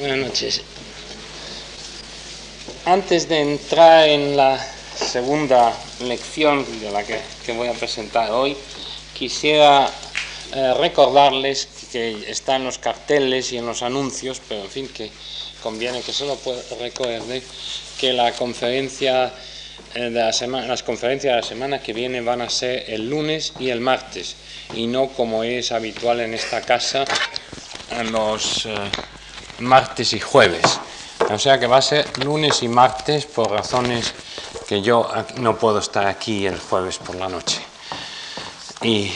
Buenas noches. Antes de entrar en la segunda lección de la que, voy a presentar hoy, quisiera eh, recordarles que está en los carteles y en los anuncios, pero en fin, que conviene que solo recuerde que la conferencia eh, de la semana, las conferencias de la semana que viene van a ser el lunes y el martes, y no como es habitual en esta casa, los... Eh, martes y jueves. O sea que va a ser lunes y martes por razones que yo no puedo estar aquí el jueves por la noche. Y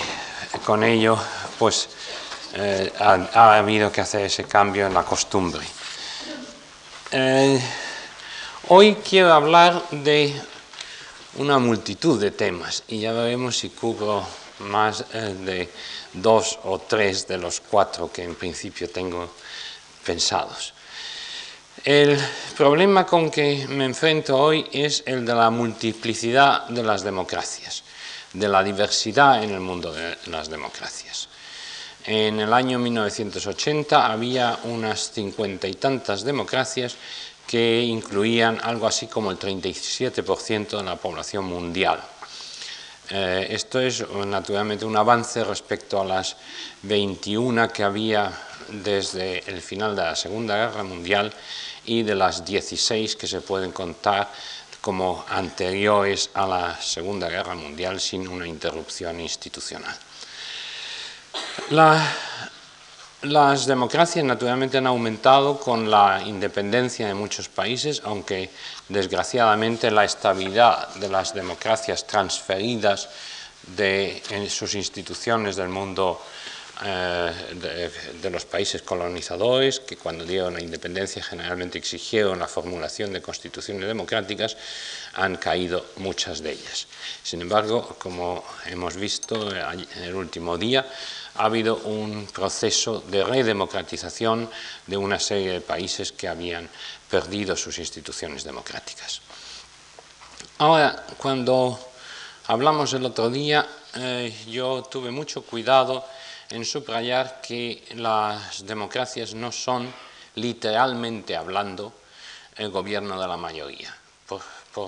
con ello, pues eh, ha, habido que hacer ese cambio en la costumbre. Eh, hoy quiero hablar de una multitud de temas y ya veremos si cubro más eh, de dos o tres de los cuatro que en principio tengo pensados. El problema con que me enfrento hoy es el de la multiplicidad de las democracias, de la diversidad en el mundo de las democracias. En el año 1980 había unas cincuenta y tantas democracias que incluían algo así como el 37% de la población mundial. Eh, esto es naturalmente un avance respecto a las 21 que había desde el final de la Segunda Guerra Mundial y de las 16 que se pueden contar como anteriores a la Segunda Guerra Mundial sin una interrupción institucional. las democracias naturalmente han aumentado con la independencia de muchos países, aunque desgraciadamente la estabilidad de las democracias transferidas de sus instituciones del mundo eh, de, los países colonizadores que cuando dieron la independencia generalmente exigieron la formulación de constituciones democráticas, han caído muchas de ellas. Sin embargo, como hemos visto en el último día, ha habido un proceso de redemocratización de una serie de países que habían perdido sus instituciones democráticas. Ahora, cuando hablamos el otro día, eh, yo tuve mucho cuidado en subrayar que las democracias no son, literalmente hablando, el gobierno de la mayoría, por,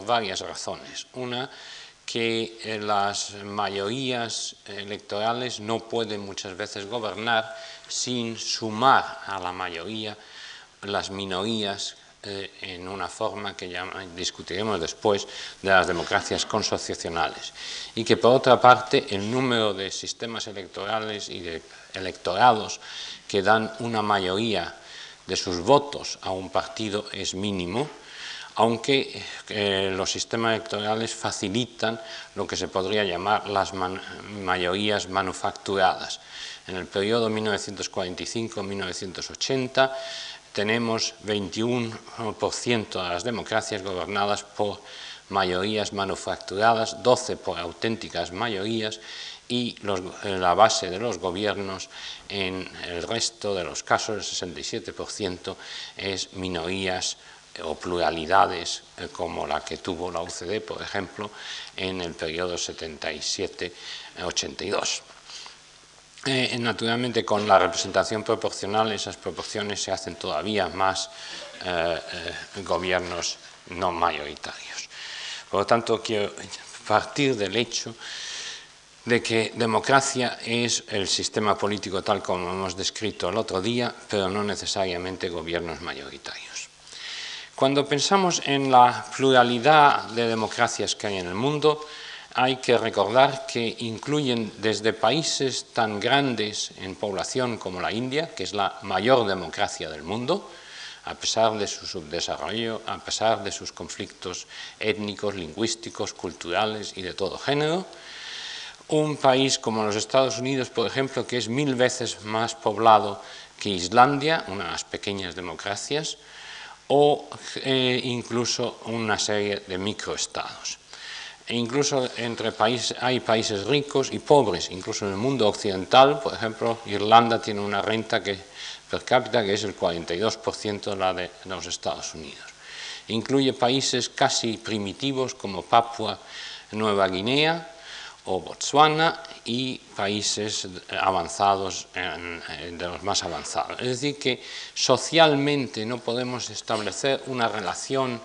varias razones. Una, que eh, las mayorías electorales no pueden muchas veces gobernar sin sumar a la mayoría las minorías eh, en una forma que ya discutiremos después de las democracias consociacionales y que por otra parte el número de sistemas electorales y de electorados que dan una mayoría de sus votos a un partido es mínimo, aunque eh, los sistemas electorales facilitan lo que se podría llamar las mayorías manufacturadas. En el periodo 1945-1980 tenemos 21% de las democracias gobernadas por mayorías manufacturadas, 12 por auténticas mayorías y la base de los gobiernos en el resto de los casos, el 67%, es minorías o pluralidades eh, como la que tuvo la UCD, por ejemplo, en el periodo 77-82. Eh, naturalmente, con la representación proporcional, esas proporciones se hacen todavía más eh, eh, gobiernos no mayoritarios. Por lo tanto, quiero partir del hecho de que democracia es el sistema político tal como hemos descrito el otro día, pero no necesariamente gobiernos mayoritarios. Cuando pensamos en la pluralidad de democracias que hay en el mundo, hay que recordar que incluyen desde países tan grandes en población como la India, que es la mayor democracia del mundo, a pesar de su subdesarrollo, a pesar de sus conflictos étnicos, lingüísticos, culturales y de todo género, un país como los Estados Unidos, por ejemplo, que es mil veces más poblado que Islandia, unas pequeñas democracias, o eh, incluso una serie de microestados. E incluso entre países, hay países ricos y pobres, incluso en el mundo occidental, por ejemplo, Irlanda tiene una renta que, per cápita que es el 42% de la de los Estados Unidos. Incluye países casi primitivos como Papua Nueva Guinea o Botswana y países avanzados, de los más avanzados. Es decir, que socialmente no podemos establecer una relación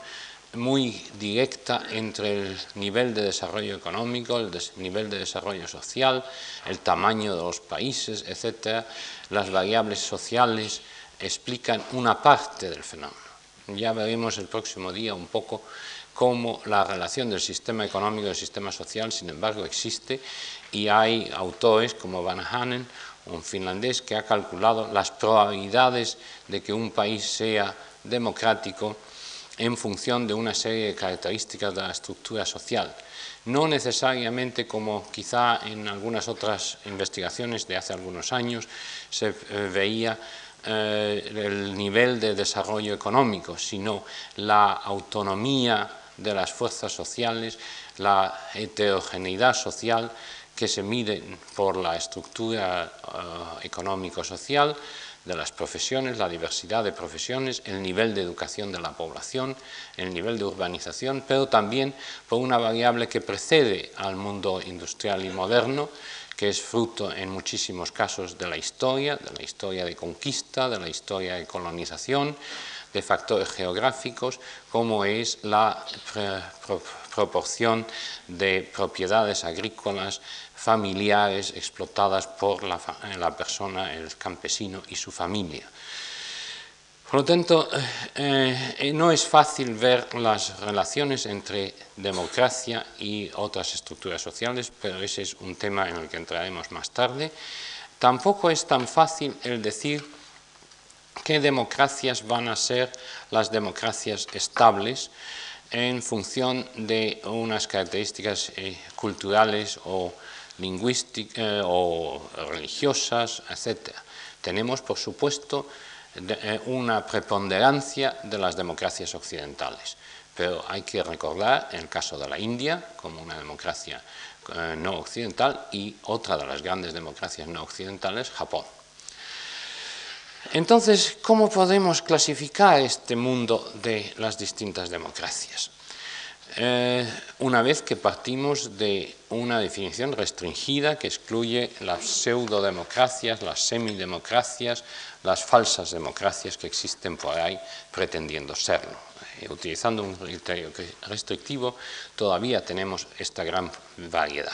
muy directa entre el nivel de desarrollo económico, el nivel de desarrollo social, el tamaño de los países, etc. Las variables sociales explican una parte del fenómeno. Ya veremos el próximo día un poco cómo la relación del sistema económico y del sistema social, sin embargo, existe y hay autores como Van Hanen, un finlandés, que ha calculado las probabilidades de que un país sea democrático en función de una serie de características de la estructura social. No necesariamente como quizá en algunas otras investigaciones de hace algunos años se eh, veía eh, el nivel de desarrollo económico, sino la autonomía de las fuerzas sociales, la heterogeneidad social que se mide por la estructura eh, económico-social, de las profesiones, la diversidad de profesiones, el nivel de educación de la población, el nivel de urbanización, pero también por una variable que precede al mundo industrial y moderno, que es fruto en muchísimos casos de la historia, de la historia de conquista, de la historia de colonización, de factores geográficos, como es la proporción de propiedades agrícolas familiares explotadas por la, persona, el campesino y su familia. Por lo tanto, eh, eh, no es fácil ver las relaciones entre democracia y otras estructuras sociales, pero ese es un tema en el que entraremos más tarde. Tampoco es tan fácil el decir qué democracias van a ser las democracias estables en función de unas características eh, culturales o lingüísticas o religiosas, etc. Tenemos, por supuesto, eh, una preponderancia de las democracias occidentales, pero hay que recordar el caso de la India como una democracia eh, no occidental y otra de las grandes democracias no occidentales, Japón. Entonces, ¿cómo podemos clasificar este mundo de las distintas democracias? Eh, una vez que partimos de una definición restringida que excluye las pseudodemocracias, las semidemocracias, las falsas democracias que existen por ahí pretendiendo serlo. Eh, utilizando un criterio restrictivo todavía tenemos esta gran variedad.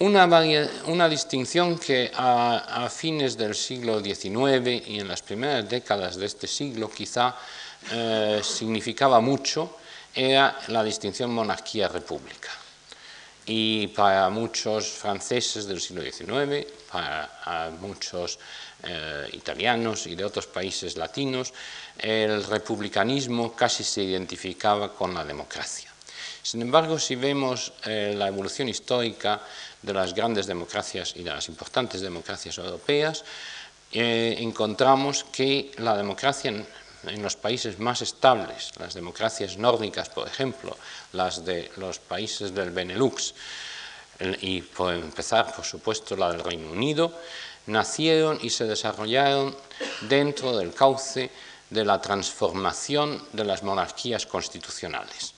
Una, distinción que a, fines del siglo XIX y en las primeras décadas de este siglo quizá eh, significaba mucho era la distinción monarquía-república. Y para muchos franceses del siglo XIX, para muchos eh, italianos y de otros países latinos, el republicanismo casi se identificaba con la democracia. Sin embargo, si vemos eh, la evolución histórica de las grandes democracias y de las importantes democracias europeas, eh, encontramos que la democracia en los países más estables, las democracias nórdicas, por ejemplo, las de los países del Benelux, y por empezar, por supuesto, la del Reino Unido, nacieron y se desarrollaron dentro del cauce de la transformación de las monarquías constitucionales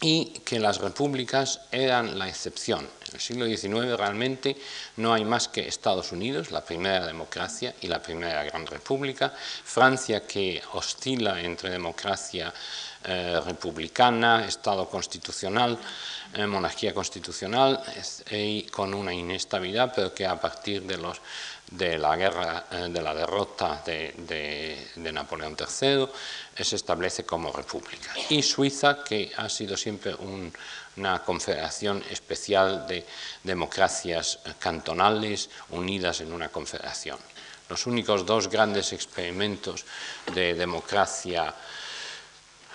y que las repúblicas eran la excepción. En el siglo XIX realmente no hay más que Estados Unidos, la primera democracia y la primera gran república, Francia que oscila entre democracia eh, republicana, Estado constitucional, eh, monarquía constitucional y con una inestabilidad, pero que a partir de la guerra, eh, de la derrota de, Napoleón III, se establece como república. Y Suiza, que ha sido siempre una confederación especial de democracias cantonales unidas en una confederación. Los únicos dos grandes experimentos de democracia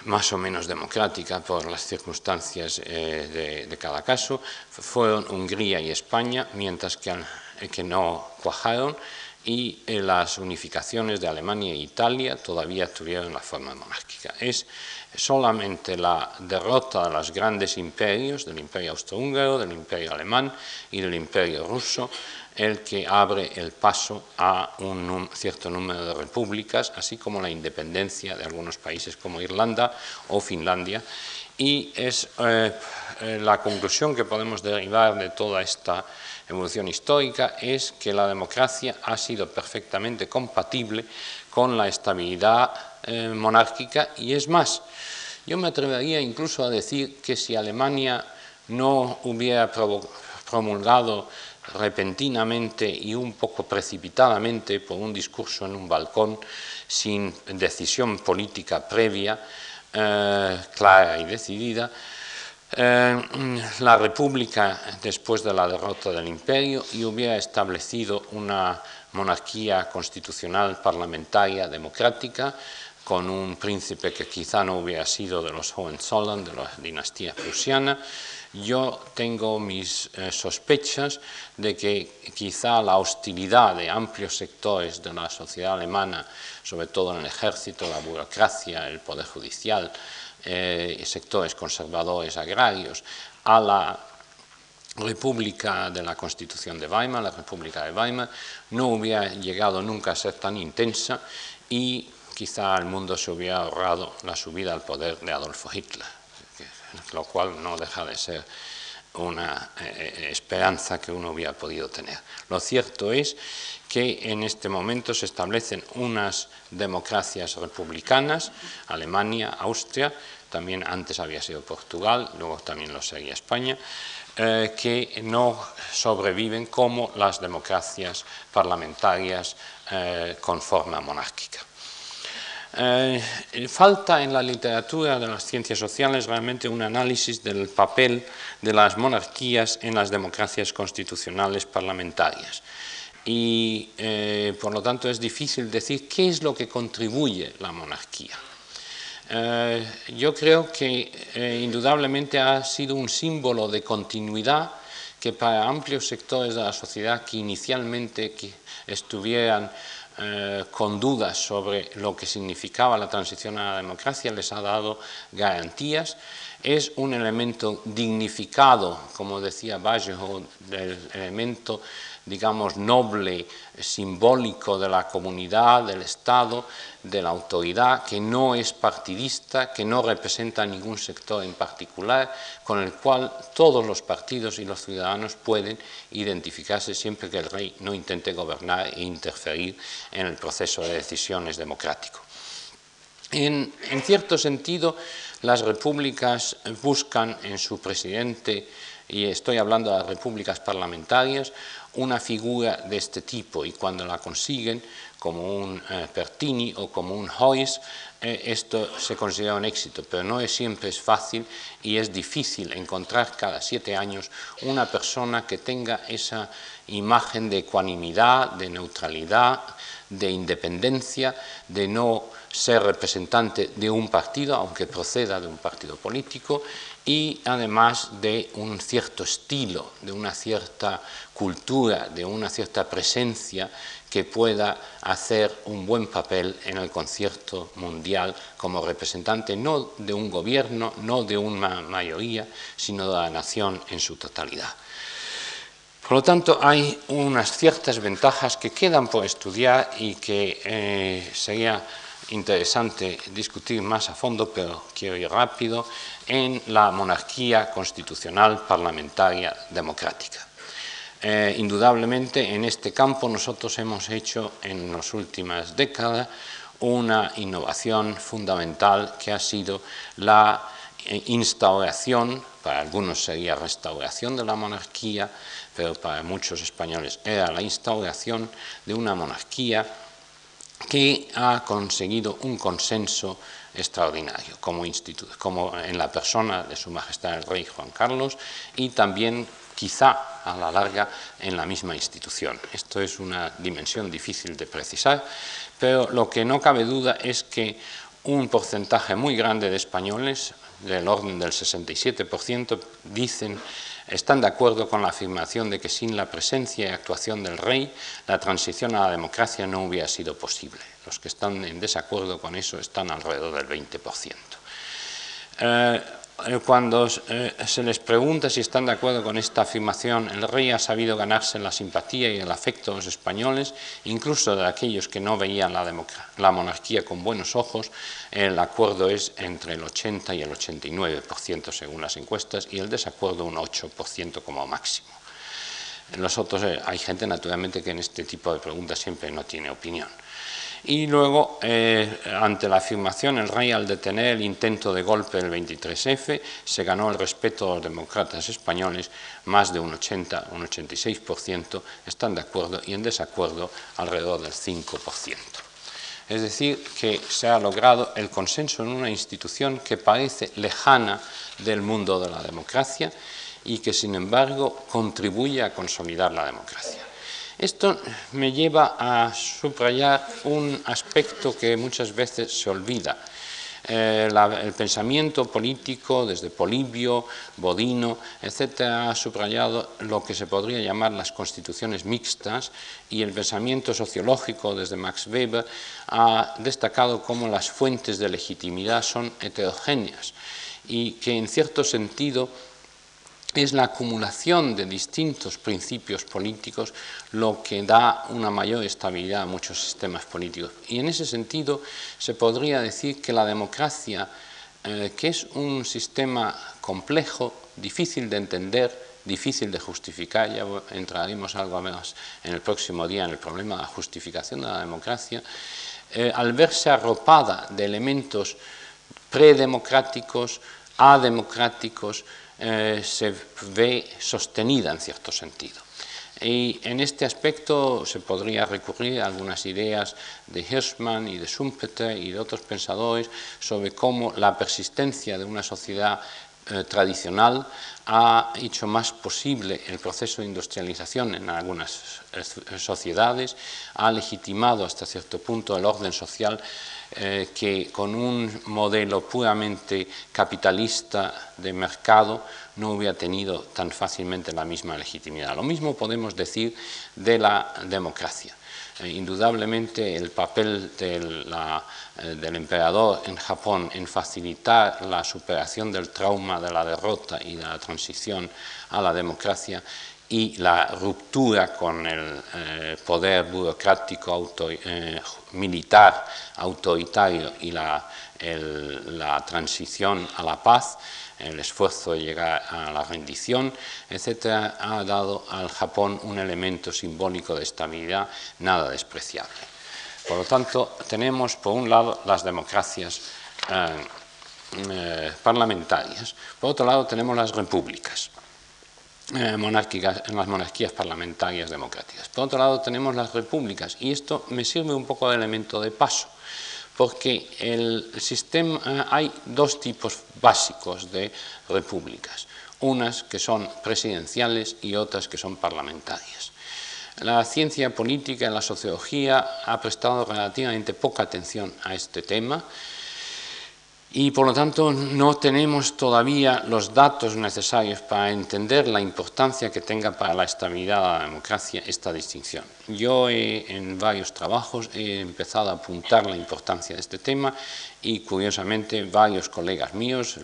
más o menos democrática por las circunstancias eh, de, cada caso, fueron Hungría y España, mientras que, eh, que no cuajaron, y eh, las unificaciones de Alemania e Italia todavía tuvieron la forma monárquica. Es solamente la derrota de los grandes imperios, del imperio austrohúngaro, del imperio alemán y del imperio ruso, el que abre el paso a un cierto número de repúblicas, así como la independencia de algunos países como Irlanda o Finlandia. Y es eh, eh, la conclusión que podemos derivar de toda esta evolución histórica es que la democracia ha sido perfectamente compatible con la estabilidad eh, monárquica y es más, yo me atrevería incluso a decir que si Alemania no hubiera promulgado repentinamente y un poco precipitadamente por un discurso en un balcón sin decisión política previa, eh, clara y decidida, eh, la República después de la derrota del imperio y hubiera establecido una monarquía constitucional parlamentaria democrática con un príncipe que quizá no hubiera sido de los Hohenzollern, de la dinastía prusiana, yo tengo mis eh, sospechas de que quizá la hostilidad de amplios sectores de la sociedad alemana, sobre todo en el ejército, la burocracia, el poder judicial, eh, sectores conservadores agrarios, a la República de la Constitución de Weimar, la República de Weimar, no hubiera llegado nunca a ser tan intensa y quizá el mundo se hubiera ahorrado la subida al poder de Adolfo Hitler lo cual no deja de ser una eh, eh, esperanza que uno hubiera podido tener. Lo cierto es que en este momento se establecen unas democracias republicanas, Alemania, Austria, también antes había sido Portugal, luego también lo sería España, eh, que no sobreviven como las democracias parlamentarias con forma monárquica. Eh, falta en la literatura de las ciencias sociales realmente un análisis del papel de las monarquías en las democracias constitucionales parlamentarias. Y eh, por lo tanto es difícil decir qué es lo que contribuye la monarquía. Eh, yo creo que indudablemente ha sido un símbolo de continuidad que para amplios sectores de la sociedad que inicialmente que estuvieran eh, con dudas sobre lo que significaba la transición a la democracia, les ha dado garantías. Es un elemento dignificado, como decía Vallejo, del elemento digamos, noble, simbólico de la comunidad, del Estado, de la autoridad, que no es partidista, que no representa ningún sector en particular, con el cual todos los partidos y los ciudadanos pueden identificarse siempre que el rey no intente gobernar e interferir en el proceso de decisiones democrático. En, en cierto sentido, las repúblicas buscan en su presidente, y estoy hablando de las repúblicas parlamentarias, una figura de este tipo y cuando la consiguen, como un eh, Pertini o como un Hoyes, eh, esto se considera un éxito, pero no es siempre es fácil y es difícil encontrar cada siete años una persona que tenga esa imagen de ecuanimidad, de neutralidad, de independencia, de no ser representante de un partido, aunque proceda de un partido político, y además de un cierto estilo, de una cierta cultura, de una cierta presencia que pueda hacer un buen papel en el concierto mundial como representante no de un gobierno, no de una mayoría, sino de la nación en su totalidad. Por lo tanto, hay unas ciertas ventajas que quedan por estudiar y que eh, sería interesante discutir más a fondo, pero quiero ir rápido, en la monarquía constitucional parlamentaria democrática. Eh, indudablemente en este campo nosotros hemos hecho en las últimas décadas una innovación fundamental que ha sido la eh, instauración, para algunos sería restauración de la monarquía, pero para muchos españoles era la instauración de una monarquía que ha conseguido un consenso extraordinario como, como en la persona de Su Majestad el Rey Juan Carlos y también quizá a la larga en la misma institución. Esto es una dimensión difícil de precisar, pero lo que no cabe duda es que un porcentaje muy grande de españoles, del orden del 67%, dicen están de acuerdo con la afirmación de que sin la presencia y actuación del rey, la transición a la democracia no hubiera sido posible. Los que están en desacuerdo con eso están alrededor del 20%. Eh, cuando eh, se les pregunta si están de acuerdo con esta afirmación, el rey ha sabido ganarse la simpatía y el afecto de los españoles, incluso de aquellos que no veían la, monarquía con buenos ojos, el acuerdo es entre el 80 y el 89% según las encuestas y el desacuerdo un 8% como máximo. En los otros eh, hay gente naturalmente que en este tipo de preguntas siempre no tiene opinión. Y luego, eh, ante la afirmación, el rey al detener el intento de golpe del 23F se ganó el respeto de los demócratas españoles, más de un 80, un 86% están de acuerdo y en desacuerdo alrededor del 5%. Es decir, que se ha logrado el consenso en una institución que parece lejana del mundo de la democracia y que, sin embargo, contribuye a consolidar la democracia. Esto me lleva a subrayar un aspecto que muchas veces se olvida. Eh, el pensamiento político, desde Polibio, Bodino, etc., ha subrayado lo que se podría llamar las constituciones mixtas y el pensamiento sociológico, desde Max Weber, ha destacado cómo las fuentes de legitimidad son heterogéneas y que en cierto sentido es la acumulación de distintos principios políticos lo que da una mayor estabilidad a muchos sistemas políticos. Y en ese sentido se podría decir que la democracia, eh, que es un sistema complejo, difícil de entender, difícil de justificar, ya entraremos algo más en el próximo día en el problema de la justificación de la democracia, eh, al verse arropada de elementos predemocráticos, ademocráticos, eh, se ve sostenida en cierto sentido. Y en este aspecto se podría recurrir a algunas ideas de Hirschman y de Schumpeter y de otros pensadores sobre cómo la persistencia de una sociedad eh, tradicional ha hecho más posible el proceso de industrialización en algunas eh, sociedades, ha legitimado hasta cierto punto el orden social eh, que con un modelo puramente capitalista de mercado no hubiera tenido tan fácilmente la misma legitimidad. Lo mismo podemos decir de la democracia. Eh, indudablemente el papel eh, del, emperador en Japón en facilitar la superación del trauma de la derrota y de la transición a la democracia y la ruptura con el eh, poder burocrático eh, militar autoritario y la, transición a la paz, el esfuerzo de llegar a la rendición, etcétera, ha dado al Japón un elemento simbólico de estabilidad nada despreciable. Por lo tanto, tenemos por un lado las democracias eh, parlamentarias, por otro lado tenemos las repúblicas. Eh, monárquicas, en las monarquías parlamentarias democráticas. Por otro lado, tenemos las repúblicas, y esto me sirve un poco de elemento de paso, porque el sistema, eh, hay dos tipos básicos de repúblicas, unas que son presidenciales y otras que son parlamentarias. La ciencia política y la sociología ha prestado relativamente poca atención a este tema, y por lo tanto no tenemos todavía los datos necesarios para entender la importancia que tenga para la estabilidad de la democracia esta distinción. Yo en varios trabajos he empezado a apuntar la importancia de este tema y curiosamente varios colegas míos,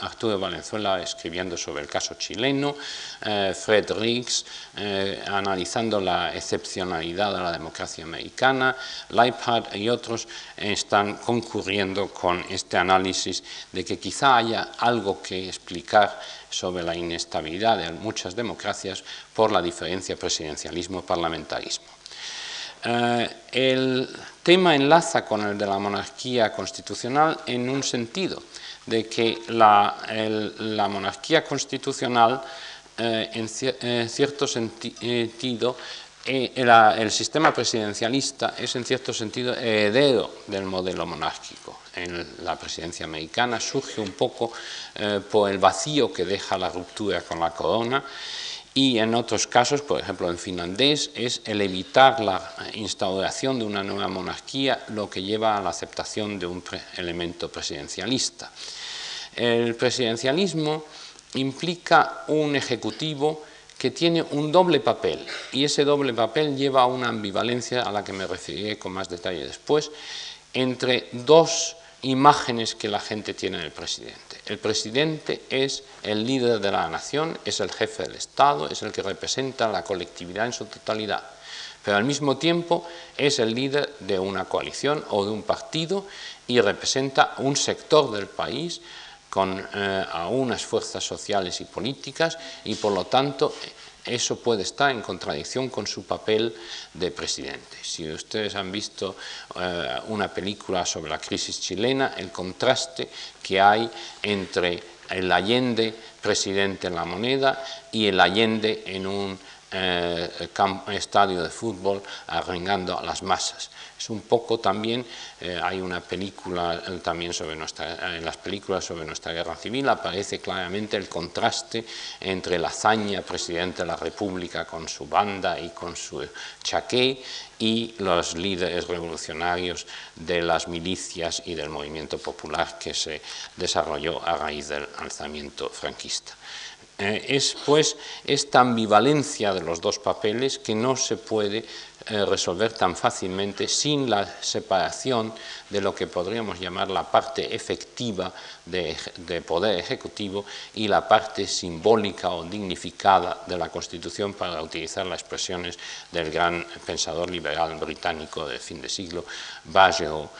Arturo Valenzuela escribiendo sobre el caso chileno, eh, Fred Riggs eh, analizando la excepcionalidad de la democracia americana, Leiphart y otros están concurriendo con este análisis de que quizá haya algo que explicar sobre la inestabilidad de muchas democracias por la diferencia presidencialismo-parlamentarismo. Eh, el tema enlaza con el de la monarquía constitucional en un sentido, de que la, monarquía constitucional, eh, en, cierto sentido, eh, el, sistema presidencialista es en cierto sentido heredero del modelo monárquico. En la presidencia americana surge un poco por el vacío que deja la ruptura con la corona y en otros casos, por ejemplo en finlandés, es el evitar la instauración de una nueva monarquía lo que lleva a la aceptación de un elemento presidencialista. El presidencialismo implica un ejecutivo que tiene un doble papel y ese doble papel lleva a una ambivalencia a la que me referiré con más detalle después entre dos imágenes que la gente tiene del presidente. El presidente es el líder de la nación, es el jefe del Estado, es el que representa la colectividad en su totalidad, pero al mismo tiempo es el líder de una coalición o de un partido y representa un sector del país con eh, a unas fuerzas sociales y políticas y por lo tanto eso puede estar en contradicción con su papel de presidente. Si ustedes han visto eh, una película sobre la crisis chilena, el contraste que hay entre el Allende presidente en la moneda y el Allende en un eh, estadio de fútbol arrengando a las masas es un poco también, eh, hay una película eh, también sobre nuestra, en las películas sobre nuestra guerra civil aparece claramente el contraste entre la hazaña presidente de la República con su banda y con su chaqué y los líderes revolucionarios de las milicias y del movimiento popular que se desarrolló a raíz del alzamiento franquista. Eh, es pues esta ambivalencia de los dos papeles que no se puede eh, resolver tan fácilmente sin la separación de lo que podríamos llamar la parte efectiva de, poder ejecutivo y la parte simbólica o dignificada de la Constitución para utilizar las expresiones del gran pensador liberal británico del fin de siglo, Bagehot.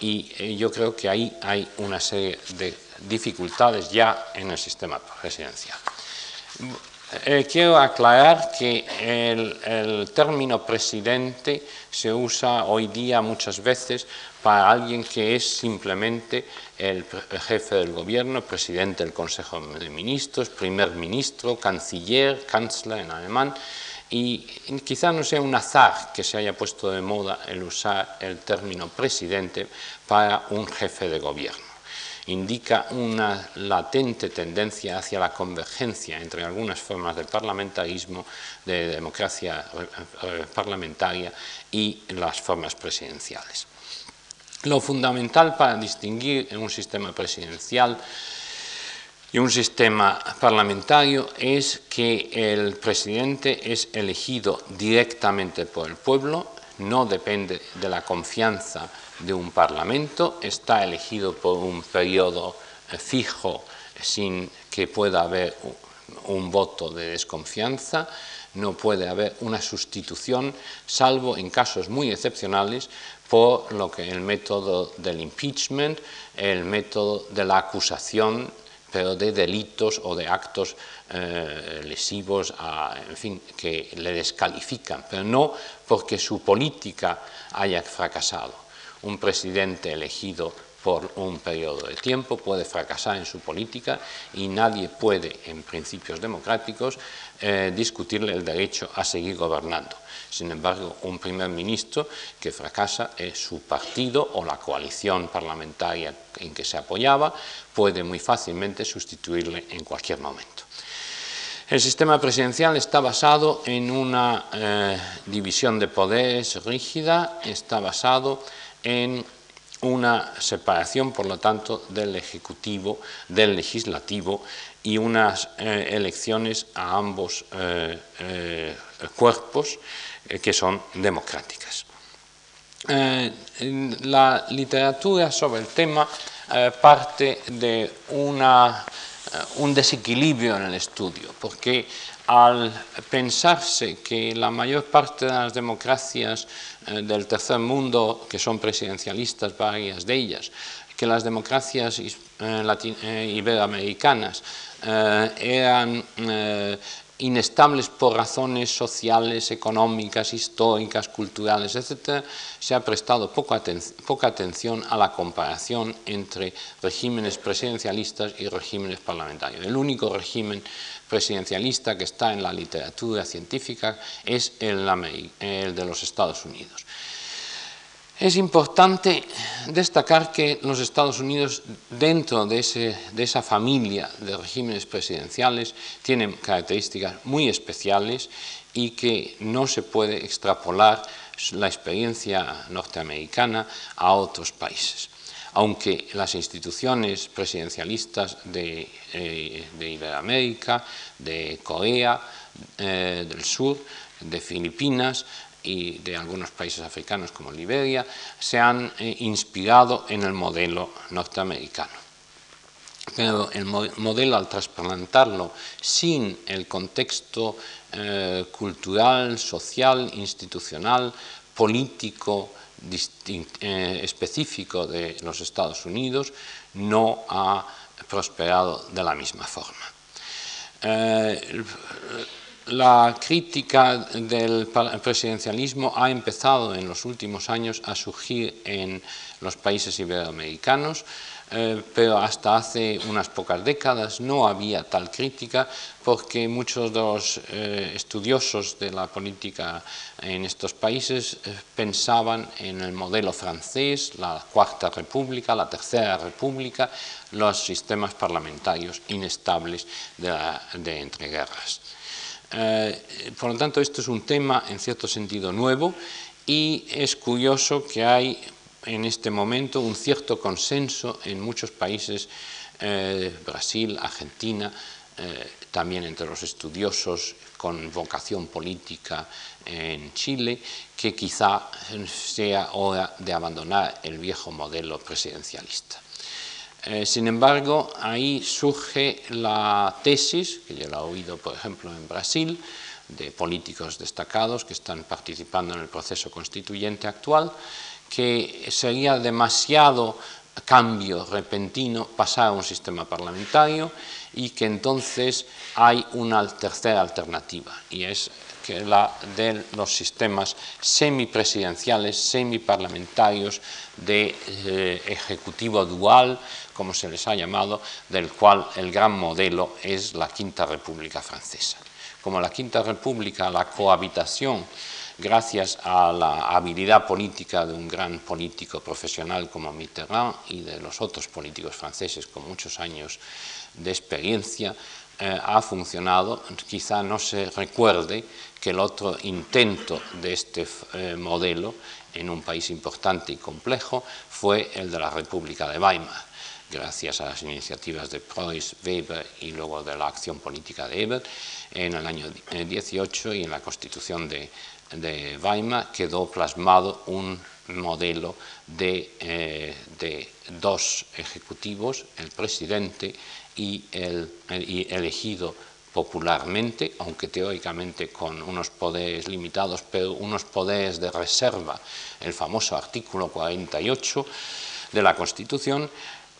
Y eh, yo creo que ahí hay una serie de dificultades ya en el sistema presidencial. Eh, quiero aclarar que el, término presidente se usa hoy día muchas veces para alguien que es simplemente el, jefe del gobierno, presidente del Consejo de Ministros, primer ministro, canciller, Kanzler en alemán, y quizá no sea un azar que se haya puesto de moda el usar el término presidente para un jefe de gobierno indica una latente tendencia hacia la convergencia entre algunas formas del parlamentarismo, de democracia parlamentaria y las formas presidenciales. Lo fundamental para distinguir en un sistema presidencial y un sistema parlamentario es que el presidente es elegido directamente por el pueblo, no depende de la confianza de un Parlamento, está elegido por un periodo eh, fijo sin que pueda haber un voto de desconfianza, no puede haber una sustitución, salvo en casos muy excepcionales, por lo que el método del impeachment, el método de la acusación, pero de delitos o de actos eh, lesivos, en fin, que le descalifican, pero no porque su política haya fracasado un presidente elegido por un periodo de tiempo puede fracasar en su política y nadie puede, en principios democráticos, eh, discutirle el derecho a seguir gobernando. Sin embargo, un primer ministro que fracasa es su partido o la coalición parlamentaria en que se apoyaba puede muy fácilmente sustituirle en cualquier momento. El sistema presidencial está basado en una eh, división de poderes rígida, está basado una separación, por lo tanto, del Ejecutivo, del Legislativo y unas eh, elecciones a ambos eh, eh, cuerpos que son democráticas. la literatura sobre el tema parte de un desequilibrio en el estudio, porque al pensarse que la mayor parte de las democracias del tercer mundo, que son presidencialistas, varias de ellas, que las democracias eh, eh, iberoamericanas eran inestables por razones sociales, económicas, históricas, culturales, etc., se ha prestado poca, atención a la comparación entre regímenes presidencialistas y regímenes parlamentarios. El único régimen presidencialista que está en la literatura científica es el, de los Estados Unidos. Es importante destacar que los Estados Unidos, dentro de, esa familia de regímenes presidenciales, tienen características muy especiales y que no se puede extrapolar la experiencia norteamericana a otros países. Aunque las instituciones presidencialistas de, eh, Iberoamérica, de Corea eh, del Sur, de Filipinas y de algunos países africanos como Liberia se han eh, inspirado en el modelo norteamericano. Pero el modelo al trasplantarlo sin el contexto eh, cultural, social, institucional, político eh, específico de los Estados Unidos no ha prosperado de la misma forma. La crítica del presidencialismo ha empezado en los últimos años a surgir en los países iberoamericanos, eh, pero hasta hace unas pocas décadas no había tal crítica porque muchos de los eh, estudiosos de la política en estos países eh, pensaban en el modelo francés, la Cuarta República, la Tercera República, los sistemas parlamentarios inestables de, de entreguerras. Eh, por lo tanto, esto es un tema en cierto sentido nuevo y es curioso que hay en este momento un cierto consenso en muchos países, eh, Brasil, Argentina, eh, también entre los estudiosos con vocación política en Chile, que quizá sea hora de abandonar el viejo modelo presidencialista. Eh, sin embargo, ahí surge la tesis, que yo la he oído, por ejemplo, en Brasil, de políticos destacados que están participando en el proceso constituyente actual, que sería demasiado cambio repentino pasar a un sistema parlamentario y que entonces hay una tercera alternativa y es que la de los sistemas semipresidenciales, semiparlamentarios de eh, ejecutivo dual, como se les ha llamado, del cual el gran modelo es la Quinta República Francesa. Como la Quinta República, la cohabitación, gracias a la habilidad política de un gran político profesional como Mitterrand y de los otros políticos franceses con muchos años de experiencia, eh, ha funcionado, quizá no se recuerde que el otro intento de este eh, modelo en un país importante y complejo fue el de la República de Weimar gracias a las iniciativas de Preuss, Weber y luego de la acción política de Ebert, en el año 18 y en la Constitución de, Weimar quedó plasmado un modelo eh, de, dos ejecutivos, el presidente y el, y elegido popularmente, aunque teóricamente con unos poderes limitados, pero unos poderes de reserva, el famoso artículo 48 de la Constitución,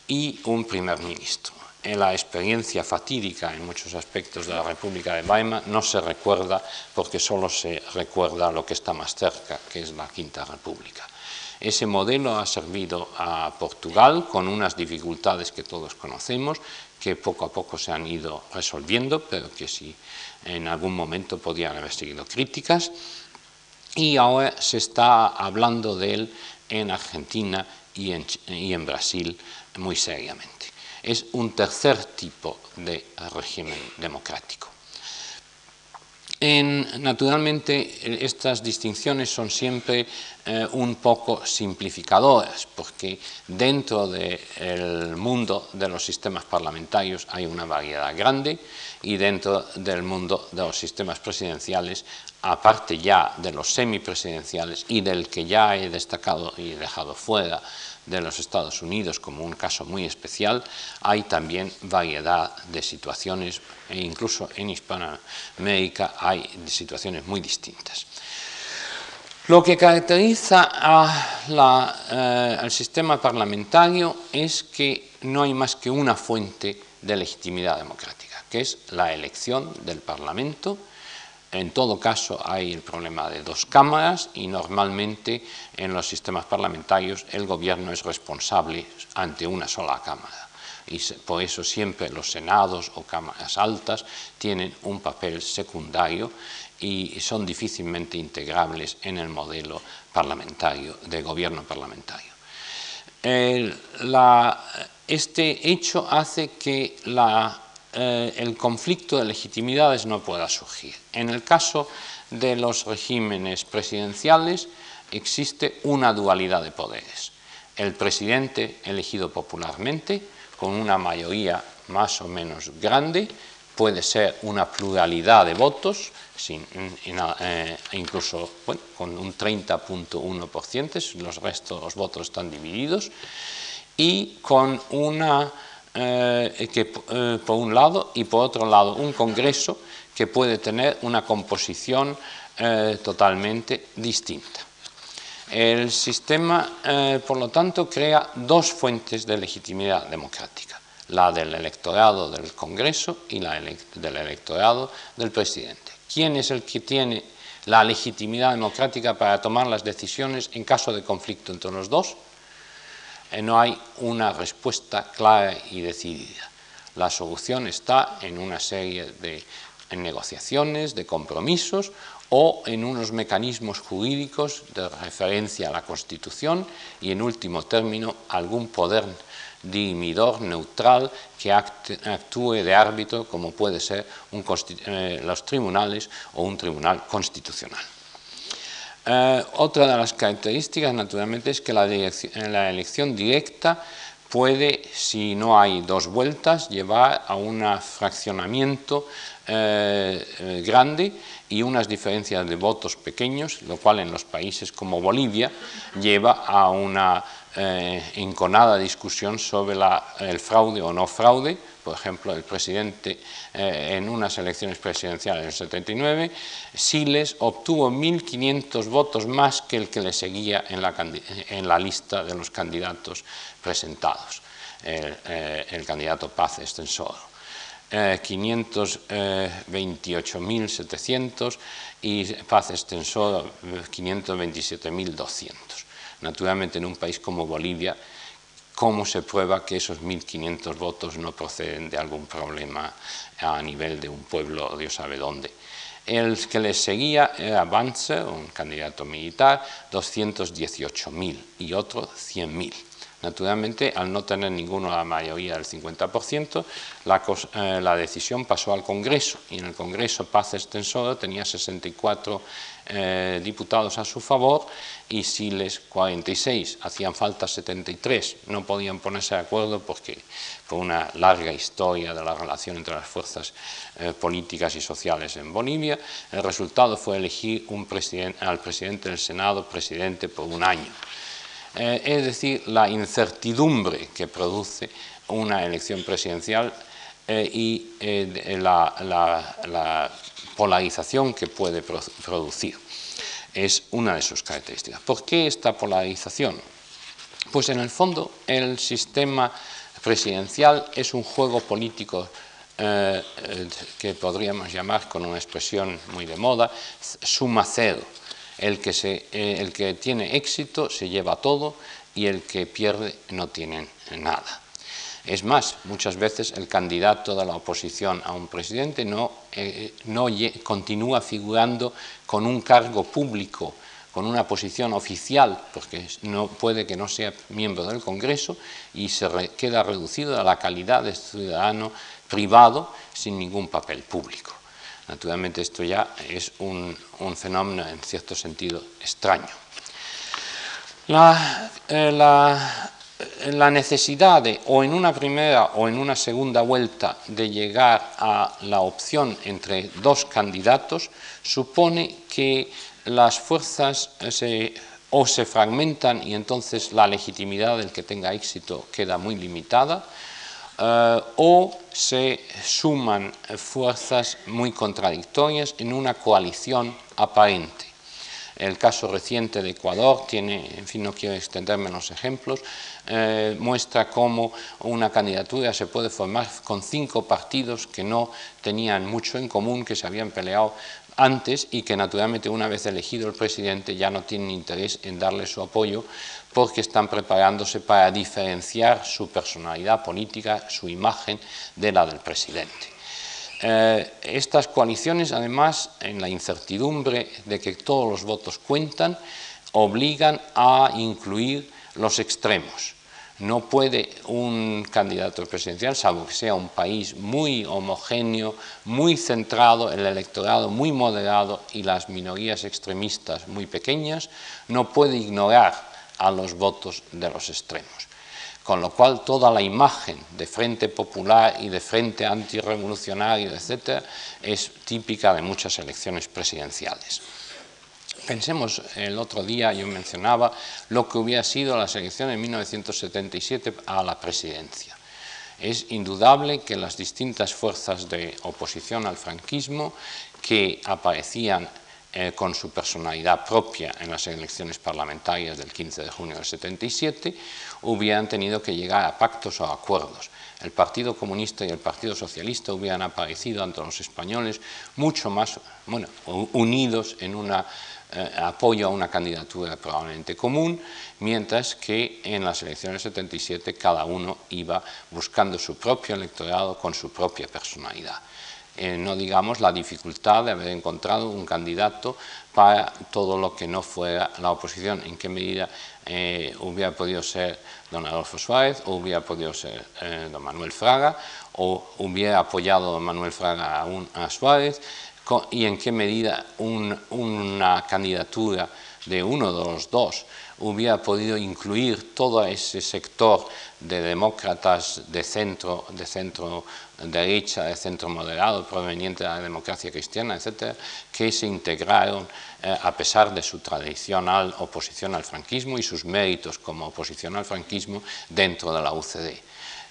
y un primer ministro. En la experiencia fatídica en muchos aspectos de la República de Weimar no se recuerda porque solo se recuerda lo que está más cerca, que es la Quinta República. Ese modelo ha servido a Portugal con unas dificultades que todos conocemos, que poco a poco se han ido resolviendo, pero que sí en algún momento podían haber sido críticas. Y ahora se está hablando de él en Argentina y en, y en Brasil muy seriamente. Es un tercer tipo de régimen democrático. naturalmente, estas distinciones son siempre eh, un poco simplificadoras, porque dentro del mundo de los sistemas parlamentarios hay una variedad grande y dentro del mundo de los sistemas presidenciales, aparte ya de los semipresidenciales y del que ya he destacado y dejado fuera, de los Estados Unidos como un caso muy especial, hay también variedad de situaciones e incluso en Hispanoamérica hay situaciones muy distintas. Lo que caracteriza eh, al sistema parlamentario es que no hay más que una fuente de legitimidad democrática, que es la elección del Parlamento en todo caso hay el problema de dos cámaras y normalmente en los sistemas parlamentarios el gobierno es responsable ante una sola cámara. Y por eso siempre los senados o cámaras altas tienen un papel secundario y son difícilmente integrables en el modelo parlamentario, de gobierno parlamentario. este hecho hace que la eh, el conflicto de legitimidades no pueda surgir. En el caso de los regímenes presidenciales existe una dualidad de poderes. El presidente elegido popularmente, con una mayoría más o menos grande, puede ser una pluralidad de votos, eh, incluso con un 30.1%, los restos, los votos están divididos, y con una, eh, que, eh, por un lado, y por otro lado, un Congreso que puede tener una composición totalmente distinta. El sistema, por lo tanto, crea dos fuentes de legitimidad democrática, la del electorado del Congreso y la del electorado del presidente quién es el que tiene la legitimidad democrática para tomar las decisiones en caso de conflicto entre los dos, eh, no hay una respuesta clara y decidida. La solución está en una serie de negociaciones, de compromisos o en unos mecanismos jurídicos de referencia a la Constitución y, en último término, algún poder dirimidor neutral que actúe de árbitro como puede ser eh, los tribunales o un tribunal constitucional. Eh, otra de las características, naturalmente, es que la, elección directa puede, si no hay dos vueltas, llevar a un fraccionamiento eh, grande y unas diferencias de votos pequeños, lo cual en los países como Bolivia lleva a una eh, enconada discusión sobre el fraude o no fraude. Por ejemplo, el presidente eh, en unas elecciones presidenciales en el 79, Siles obtuvo 1.500 votos más que el que le seguía en la, lista de los candidatos presentados, el, eh, candidato Paz Extensor. 528.700 y Paz Extensor 527.200 naturalmente en un país como Bolivia, ¿cómo se prueba que esos 1.500 votos no proceden de algún problema a nivel de un pueblo, Dios sabe dónde? El que les seguía era Banzer, un candidato militar, 218.000 y otro 100.000. Naturalmente, al no tener ninguno la mayoría del 50%, la, eh, la, decisión pasó al Congreso y en el Congreso Paz Extensora tenía 64 eh, diputados a su favor y si les 46, hacían falta 73, no podían ponerse de acuerdo porque por una larga historia de la relación entre las fuerzas eh, políticas y sociales en Bolivia, el resultado fue elegir al presidente del Senado presidente por un año. Eh, es decir, la incertidumbre que produce una elección presidencial y la polarización que puede producir. Es una de sus características. ¿Por qué esta polarización? Pues en el fondo el sistema presidencial es un juego político eh, que podríamos llamar con una expresión muy de moda, suma cero. El que, se, eh, el que tiene éxito se lleva todo y el que pierde no tiene nada. Es más, muchas veces el candidato de la oposición a un presidente no, eh, no continúa figurando con un cargo público, con una posición oficial, porque no puede que no sea miembro del Congreso y se queda reducido a la calidad de ciudadano privado sin ningún papel público. Naturalmente esto ya es un, fenómeno en cierto sentido extraño. la, eh, necesidad de, o en una primera o en una segunda vuelta, de llegar a la opción entre dos candidatos, supone que las fuerzas se, o se fragmentan y entonces la legitimidad del que tenga éxito queda muy limitada, eh, o se suman fuerzas muy contradictorias en una coalición aparente. El caso reciente de Ecuador tiene, en fin, no quiero extenderme en los ejemplos, eh, muestra cómo una candidatura se puede formar con cinco partidos que no tenían mucho en común, que se habían peleado antes y que naturalmente una vez elegido el presidente ya no tienen interés en darle su apoyo porque están preparándose para diferenciar su personalidad política, su imagen de la del presidente. Eh, estas coaliciones, además, en la incertidumbre de que todos los votos cuentan, obligan a incluir los extremos. No puede un candidato presidencial, salvo que sea un país muy homogéneo, muy centrado, el electorado muy moderado y las minorías extremistas muy pequeñas, no puede ignorar a los votos de los extremos. Con lo cual toda la imagen de Frente Popular y de Frente Antirrevolucionario, etc., es típica de muchas elecciones presidenciales. Pensemos, el otro día yo mencionaba lo que hubiera sido la selección en 1977 a la presidencia. Es indudable que las distintas fuerzas de oposición al franquismo que aparecían eh, con su personalidad propia en las elecciones parlamentarias del 15 de junio del 77, hubieran tenido que llegar a pactos o acuerdos. El Partido Comunista y el Partido Socialista hubieran aparecido ante los españoles mucho más bueno, unidos en una eh, apoyo a una candidatura probablemente común, mientras que en las elecciones 77 cada uno iba buscando su propio electorado con su propia personalidad. Eh, no digamos la dificultad de haber encontrado un candidato para todo lo que no fuera la oposición, en qué medida eh, hubiera podido ser don Adolfo Suárez o hubiera podido ser don Manuel Fraga o hubiera apoyado don Manuel Fraga a, a Suárez, y en qué medida una candidatura de uno de los dos hubiera podido incluir todo ese sector de demócratas de centro, de centro derecha, de centro moderado, proveniente de la democracia cristiana, etcétera, que se integraron eh, a pesar de su tradicional oposición al franquismo y sus méritos como oposición al franquismo dentro de la UCD.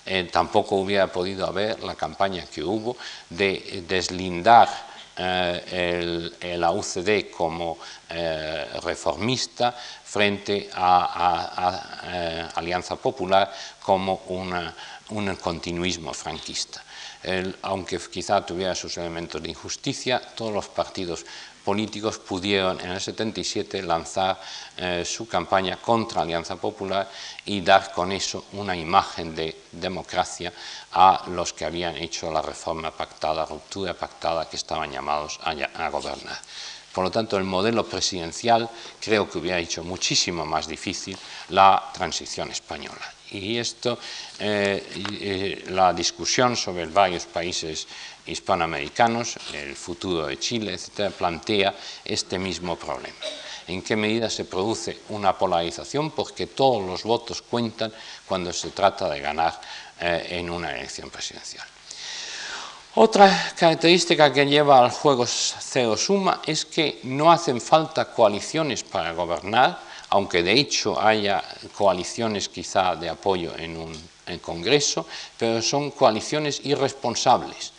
Eh, tampoco hubiera podido haber la campaña que hubo de deslindar eh, la UCD como reformista frente a, Alianza Popular como un continuismo franquista. Aunque quizá tuviera sus elementos de injusticia, todos los partidos políticos pudieron en el 77 lanzar eh, su campaña contra Alianza Popular y dar con eso una imagen de democracia a los que habían hecho la reforma pactada, ruptura pactada, que estaban llamados a, gobernar. Por lo tanto, el modelo presidencial creo que hubiera hecho muchísimo más difícil la transición española. Y esto, eh, eh, la discusión sobre varios países hispanoamericanos, el futuro de Chile, etc., plantea este mismo problema. ¿En qué medida se produce una polarización? Porque todos los votos cuentan cuando se trata de ganar eh, en una elección presidencial. Otra característica que lleva al juego cero suma es que no hacen falta coaliciones para gobernar, aunque de hecho haya coaliciones quizá de apoyo en un Congreso, pero son coaliciones irresponsables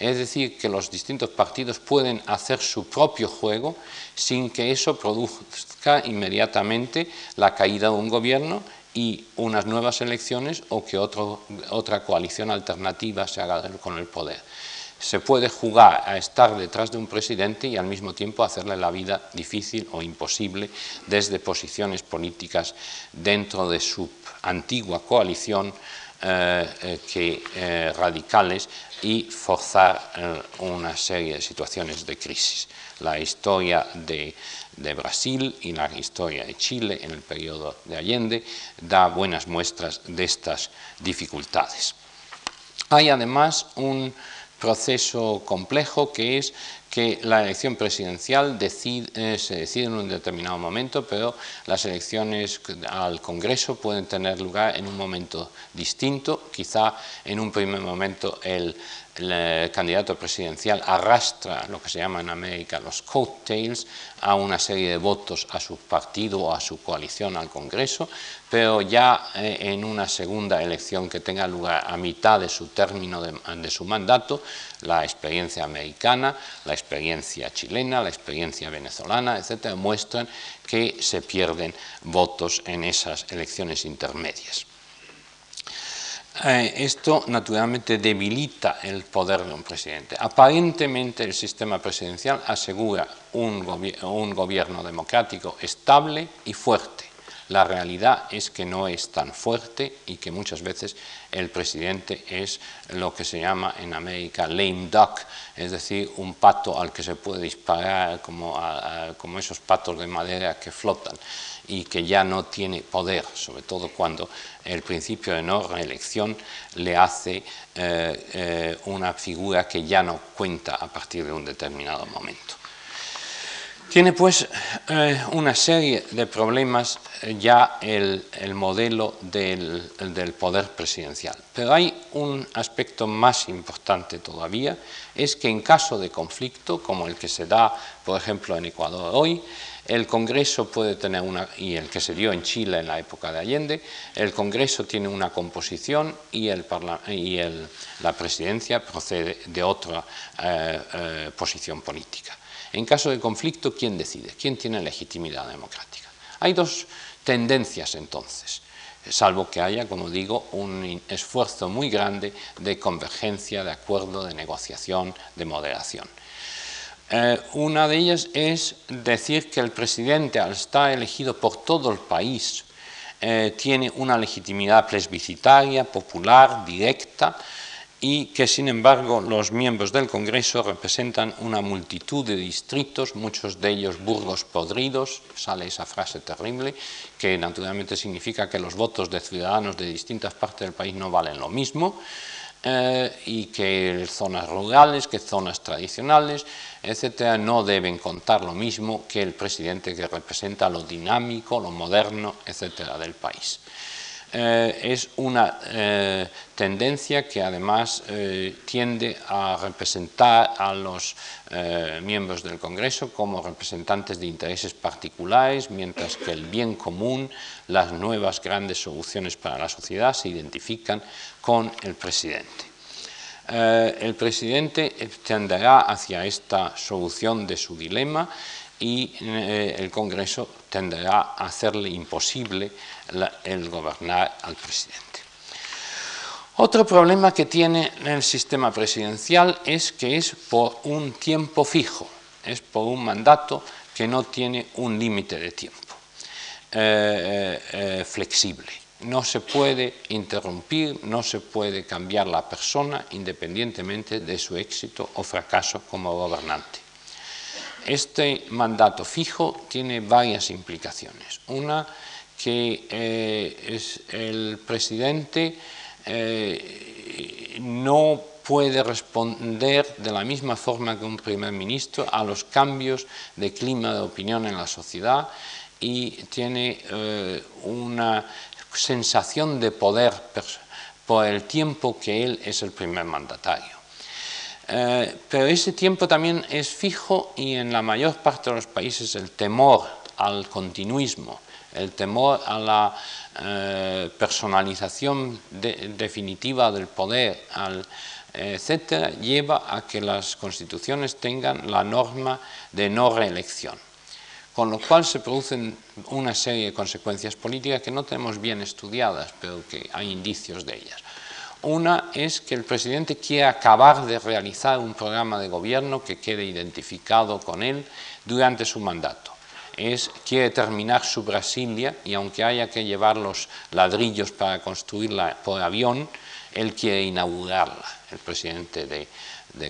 es decir, que los distintos partidos pueden hacer su propio juego sin que eso produzca inmediatamente la caída de un gobierno y unas nuevas elecciones o que otra coalición alternativa se haga con el poder. Se puede jugar a estar detrás de un presidente y al mismo tiempo hacerle la vida difícil o imposible desde posiciones políticas dentro de su antigua coalición eh, eh, que, eh, radicales y forzar una serie de situaciones de crisis. La historia de, de, Brasil y la historia de Chile en el periodo de Allende da buenas muestras de estas dificultades. Hay además un proceso complejo que es que la elección presidencial eh, se decide en un determinado momento, pero las elecciones al Congreso pueden tener lugar en un momento distinto. Quizá en un primer momento el el candidato presidencial arrastra lo que se llama en América los coattails a una serie de votos a su partido o a su coalición al Congreso, pero ya eh, en una segunda elección que tenga lugar a mitad de su término de, su mandato, la experiencia americana, la experiencia chilena, la experiencia venezolana, etcétera, muestran que se pierden votos en esas elecciones intermedias. Eh, esto naturalmente debilita el poder de un presidente. Aparentemente el sistema presidencial asegura un, un gobierno democrático estable y fuerte. La realidad es que no es tan fuerte y que muchas veces el presidente es lo que se llama en América lame duck, es decir, un pato al que se puede disparar como, esos patos de madera que flotan y que ya no tiene poder, sobre todo cuando el principio de no reelección le hace eh, eh, una figura que ya no cuenta a partir de un determinado momento. Tiene pues eh, una serie de problemas eh, ya el, modelo del, poder presidencial. Pero hay un aspecto más importante todavía, es que en caso de conflicto, como el que se da, por ejemplo, en Ecuador hoy, el Congreso puede tener una, y el que se dio en Chile en la época de Allende, el Congreso tiene una composición y, la presidencia procede de otra eh, posición política. En caso de conflicto, ¿quién decide? ¿Quién tiene legitimidad democrática? Hay dos tendencias entonces, salvo que haya, como digo, un esfuerzo muy grande de convergencia, de acuerdo, de negociación, de moderación. Eh, una de ellas es decir que el presidente, al estar elegido por todo el país, eh, tiene una legitimidad plebiscitaria, popular, directa, y que sin embargo los miembros del Congreso representan una multitud de distritos, muchos de ellos burgos podridos, sale esa frase terrible, que naturalmente significa que los votos de ciudadanos de distintas partes del país no valen lo mismo, eh, y que zonas rurales, que zonas tradicionales, etcétera, no deben contar lo mismo que el presidente que representa lo dinámico, lo moderno, etcétera, del país. Eh, es una eh, tendencia que además eh, tiende a representar a los miembros del Congreso como representantes de intereses particulares, mientras que el bien común, las nuevas grandes soluciones para la sociedad se identifican con el presidente. el presidente tenderá hacia esta solución de su dilema y el Congreso tenderá a hacerle imposible el gobernar al presidente. Otro problema que tiene el sistema presidencial es que es por un tiempo fijo, es por un mandato que no tiene un límite de tiempo eh, eh, flexible. No se puede interrumpir, no se puede cambiar la persona independientemente de su éxito o fracaso como gobernante. Este mandato fijo tiene varias implicaciones. Una, que eh, el presidente eh, no puede responder de la misma forma que un primer ministro a los cambios de clima de opinión en la sociedad y tiene eh, una sensación de poder por el tiempo que él es el primer mandatario. pero ese tiempo también es fijo y en la mayor parte de los países el temor al continuismo el temor a la eh, personalización definitiva del poder, etcétera, lleva a que las constituciones tengan la norma de no reelección, con lo cual se producen una serie de consecuencias políticas que no tenemos bien estudiadas, pero que hay indicios de ellas. Una es que el presidente quiere acabar de realizar un programa de gobierno que quede identificado con él durante su mandato es, quiere terminar su Brasilia y aunque haya que llevar los ladrillos para construirla por avión, él quiere inaugurarla. El presidente de,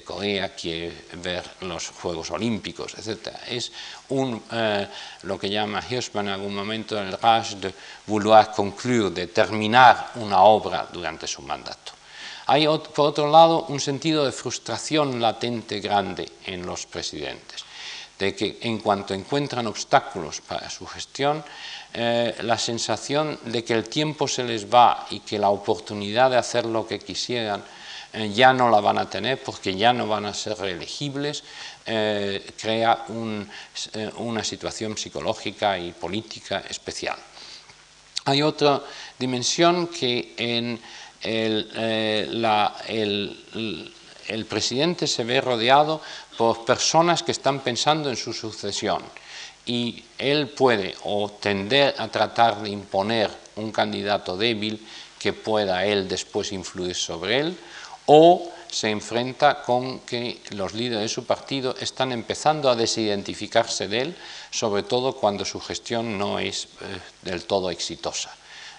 Corea quiere ver los Juegos Olímpicos, etc. Es eh, lo que llama Hirschman en algún momento el rush de vouloir conclure, de terminar una obra durante su mandato. Hay, por otro lado, un sentido de frustración latente grande en los presidentes de que en cuanto encuentran obstáculos para su gestión, eh, la sensación de que el tiempo se les va y que la oportunidad de hacer lo que quisieran eh, ya no la van a tener porque ya no van a ser reelegibles, eh, crea una situación psicológica y política especial. Hay otra dimensión que en el presidente se ve rodeado por personas que están pensando en su sucesión y él puede o tender a tratar de imponer un candidato débil que pueda él después influir sobre él o se enfrenta con que los líderes de su partido están empezando a desidentificarse de él, sobre todo cuando su gestión no es eh, del todo exitosa.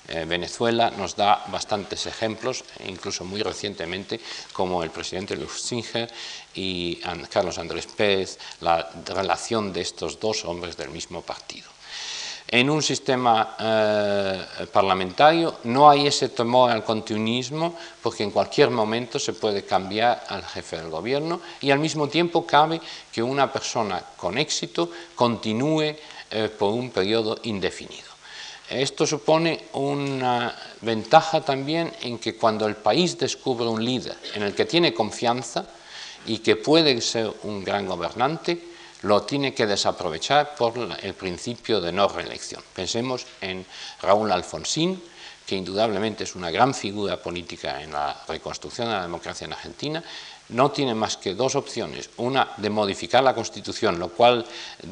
Eh, Venezuela nos da bastantes ejemplos, incluso muy recientemente, como el presidente Luxinger y Carlos Andrés Pérez, la relación de estos dos hombres del mismo partido. En un sistema eh, parlamentario no hay ese temor al continuismo porque en cualquier momento se puede cambiar al jefe del gobierno y al mismo tiempo cabe que una persona con éxito continúe eh, por un periodo indefinido. Esto supone una ventaja también en que cuando el país descubre un líder en el que tiene confianza y que puede ser un gran gobernante, lo tiene que desaprovechar por el principio de no reelección. Pensemos en Raúl Alfonsín, que indudablemente es una gran figura política en la reconstrucción de la democracia en Argentina, no tiene más que dos opciones. Una, de modificar la Constitución, lo cual,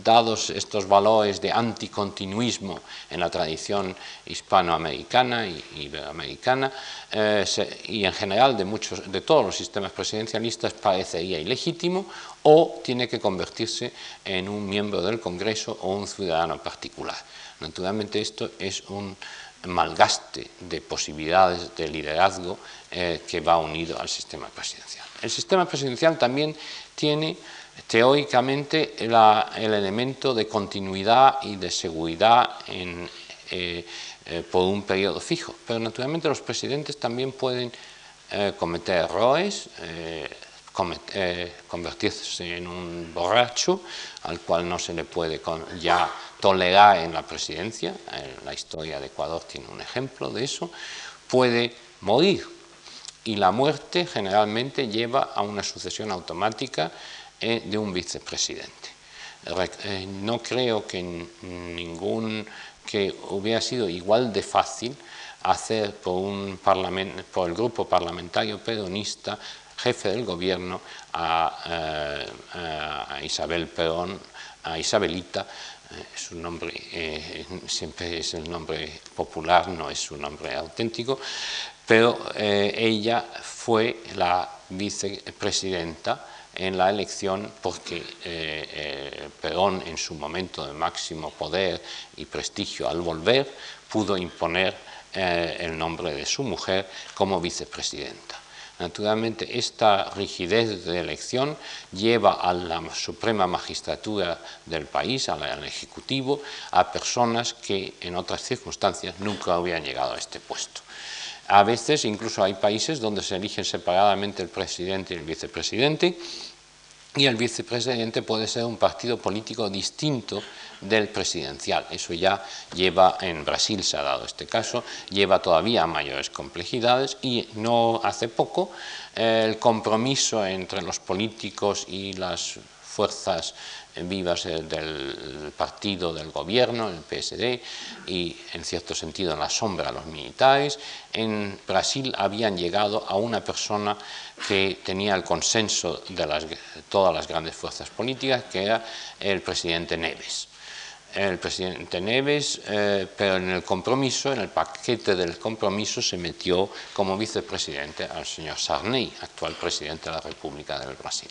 dados estos valores de anticontinuismo en la tradición hispanoamericana y iberoamericana, eh, y en general de, muchos, de todos los sistemas presidencialistas, parecería ilegítimo, o tiene que convertirse en un miembro del Congreso o un ciudadano particular. Naturalmente esto es un malgaste de posibilidades de liderazgo eh, que va unido al sistema presidencial. El sistema presidencial también tiene teóricamente el elemento de continuidad y de seguridad eh, eh, por un periodo fijo, pero naturalmente los presidentes también pueden cometer errores, convertirse en un borracho al cual no se le puede ya tolerar en la presidencia, la historia de Ecuador tiene un ejemplo de eso, puede morir y la muerte generalmente lleva a una sucesión automática eh, de un vicepresidente. Eh, no creo que ningún que hubiera sido igual de fácil hacer por, un por el grupo parlamentario peronista jefe del gobierno a, eh, Isabel Perón, a Isabelita, su nombre siempre es el nombre popular, no es su nombre auténtico, pero eh, ella fue la vicepresidenta en la elección porque eh, eh, Perón en su momento de máximo poder y prestigio al volver pudo imponer el nombre de su mujer como vicepresidenta. Naturalmente, esta rigidez de elección lleva a la suprema magistratura del país, al Ejecutivo, a personas que en otras circunstancias nunca habían llegado a este puesto. A veces incluso hay países donde se eligen separadamente el presidente y el vicepresidente y el vicepresidente puede ser un partido político distinto del presidencial. Eso ya lleva, en Brasil se ha dado este caso, lleva todavía a mayores complejidades y no hace poco eh, el compromiso entre los políticos y las fuerzas vivas del partido del gobierno, el PSD, y en cierto sentido en la sombra los militares. En Brasil habían llegado a una persona que tenía el consenso de todas las grandes fuerzas políticas, que era el presidente Neves el presidente Neves, eh, pero en el compromiso, en el paquete del compromiso, se metió como vicepresidente al señor Sarney, actual presidente de la República del Brasil.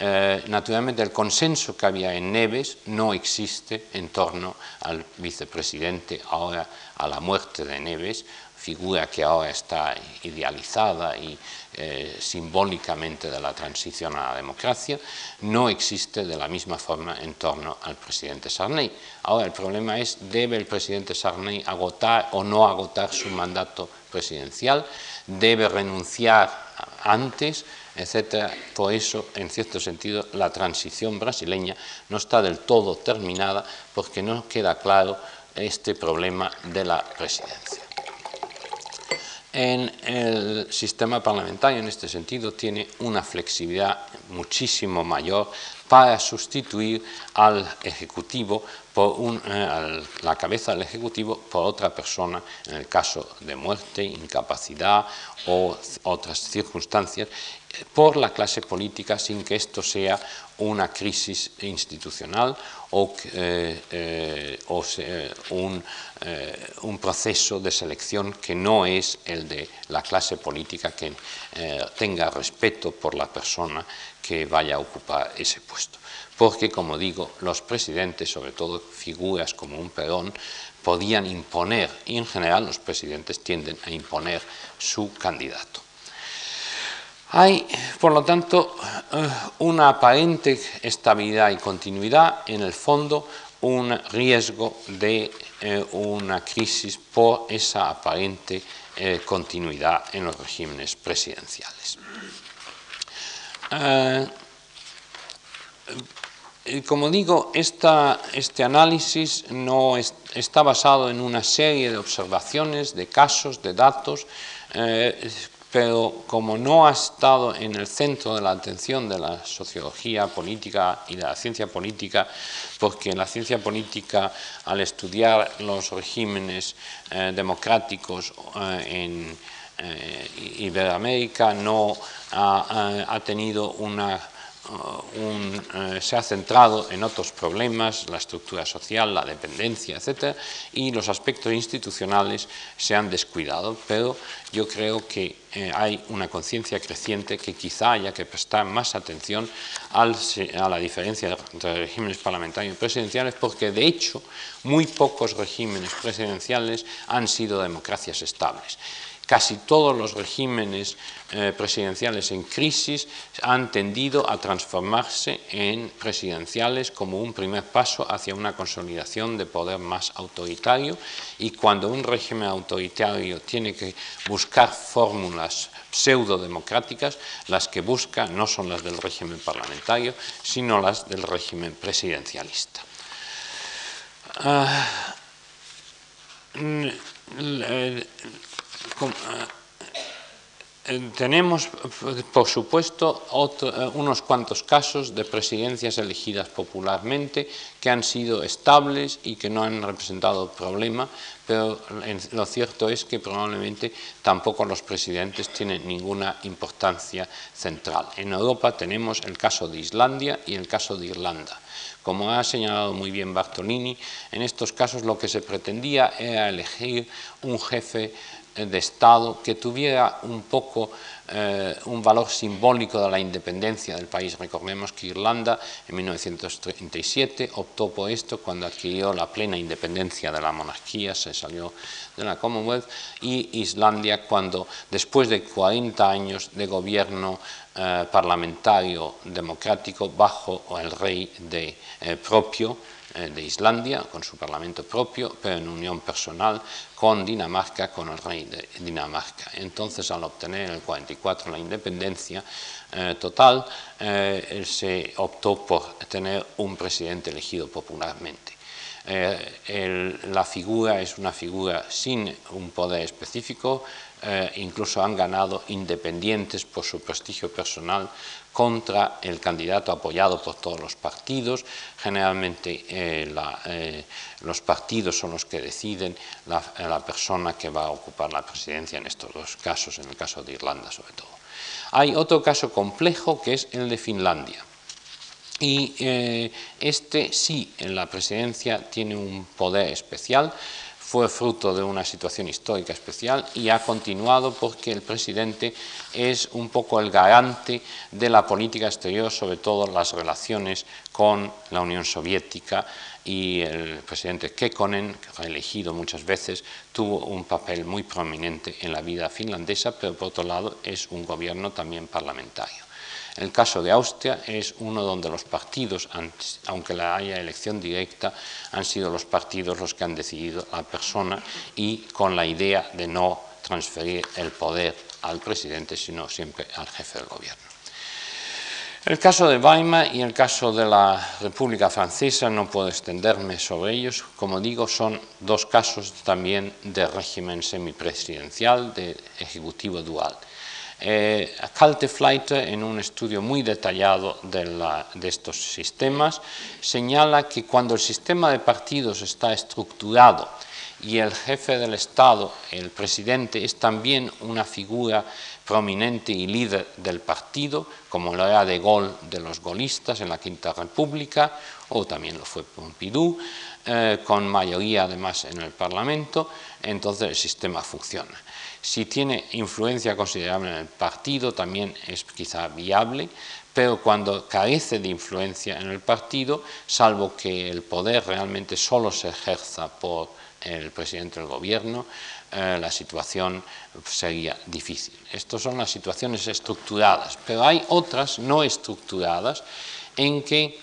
Eh, naturalmente el consenso que había en Neves no existe en torno al vicepresidente ahora a la muerte de Neves, figura que ahora está idealizada y eh, simbólicamente de la transición a la democracia, no existe de la misma forma en torno al presidente Sarney. Ahora el problema es, ¿debe el presidente Sarney agotar o no agotar su mandato presidencial? ¿Debe renunciar antes? Etcétera. Por eso, en cierto sentido, la transición brasileña no está del todo terminada porque no queda claro este problema de la presidencia. En el sistema parlamentario, en este sentido, tiene una flexibilidad muchísimo mayor para sustituir al Ejecutivo, por eh, la cabeza del Ejecutivo, por otra persona, en el caso de muerte, incapacidad o otras circunstancias, por la clase política sin que esto sea una crisis institucional o, eh, eh, eh, un, proceso de selección que no es el de la clase política que tenga respeto por la persona que vaya a ocupar ese puesto. Porque, como digo, los presidentes, sobre todo figuras como un Perón, podían imponer, y en general los presidentes tienden a imponer su candidato. Hay, por lo tanto, eh, una aparente estabilidad y continuidad, en el fondo un riesgo de eh, una crisis por esa aparente eh, continuidad en los regímenes presidenciales. como digo, este análisis no está basado en una serie de observaciones, de casos, de datos, pero como no ha estado en el centro de la atención de la sociología política y de la ciencia política, porque la ciencia política, al estudiar los regímenes eh, democráticos eh, en eh, Iberoamérica, no ha tenido una eh, se ha centrado en otros problemas, la estructura social, la dependencia, etc., y los aspectos institucionales se han descuidado, pero yo creo que eh, hay una conciencia creciente que quizá haya que prestar más atención a la diferencia entre regímenes parlamentarios y presidenciales, porque de hecho muy pocos regímenes presidenciales han sido democracias estables. Casi todos los regímenes eh, presidenciales en crisis han tendido a transformarse en presidenciales como un primer paso hacia una consolidación de poder más autoritario y cuando un régimen autoritario tiene que buscar fórmulas pseudo-democráticas, las que busca no son las del régimen parlamentario, sino las del régimen presidencialista. Ah, eh, eh, tenemos, por supuesto, eh, unos cuantos casos de presidencias elegidas popularmente que han sido estables y que no han representado problema, pero lo cierto es que probablemente tampoco los presidentes tienen ninguna importancia central. En Europa tenemos el caso de Islandia y el caso de Irlanda. Como ha señalado muy bien Bartolini, en estos casos lo que se pretendía era elegir un jefe de Estado que tuviera un poco eh, un valor simbólico de la independencia del país. Recordemos que Irlanda en 1937 optó por esto cuando adquirió la plena independencia de la monarquía, se salió de la Commonwealth, y Islandia cuando después de 40 años de gobierno eh, parlamentario democrático bajo el rey de, eh, propio, de Islandia, con su parlamento propio, pero en unión personal con Dinamarca, con el rey de Dinamarca. Entonces, al obtener en el 44 la independencia eh, total, eh, se optó por tener un presidente elegido popularmente. la figura es una figura sin un poder específico, incluso han ganado independientes por su prestigio personal contra el candidato apoyado por todos los partidos. Generalmente eh, eh, los partidos son los que deciden la, persona que va a ocupar la presidencia en estos dos casos, en el caso de Irlanda sobre todo. Hay otro caso complejo que es el de Finlandia. Y eh, este sí, en la presidencia tiene un poder especial, fue fruto de una situación histórica especial y ha continuado porque el presidente es un poco el garante de la política exterior, sobre todo las relaciones con la Unión Soviética y el presidente Kekkonen, reelegido muchas veces, tuvo un papel muy prominente en la vida finlandesa, pero por otro lado es un gobierno también parlamentario. El caso de Austria es uno donde los partidos, aunque haya elección directa, han sido los partidos los que han decidido la persona y con la idea de no transferir el poder al presidente, sino siempre al jefe del gobierno. El caso de Weimar y el caso de la República Francesa, no puedo extenderme sobre ellos, como digo, son dos casos también de régimen semipresidencial, de ejecutivo dual. Eh, en un estudio muy detallado de, estos sistemas, señala que cuando el sistema de partidos está estructurado y el jefe del Estado, el presidente, es también una figura prominente y líder del partido, como lo era de Gaulle de los golistas en la Quinta República, o también lo fue Pompidou, eh, con mayoría además en el Parlamento, entonces el sistema funciona. Si tiene influencia considerable en el partido, también es quizá viable, pero cuando carece de influencia en el partido, salvo que el poder realmente solo se ejerza por el presidente del gobierno, eh, la situación sería difícil. Estas son las situaciones estructuradas, pero hay otras no estructuradas en que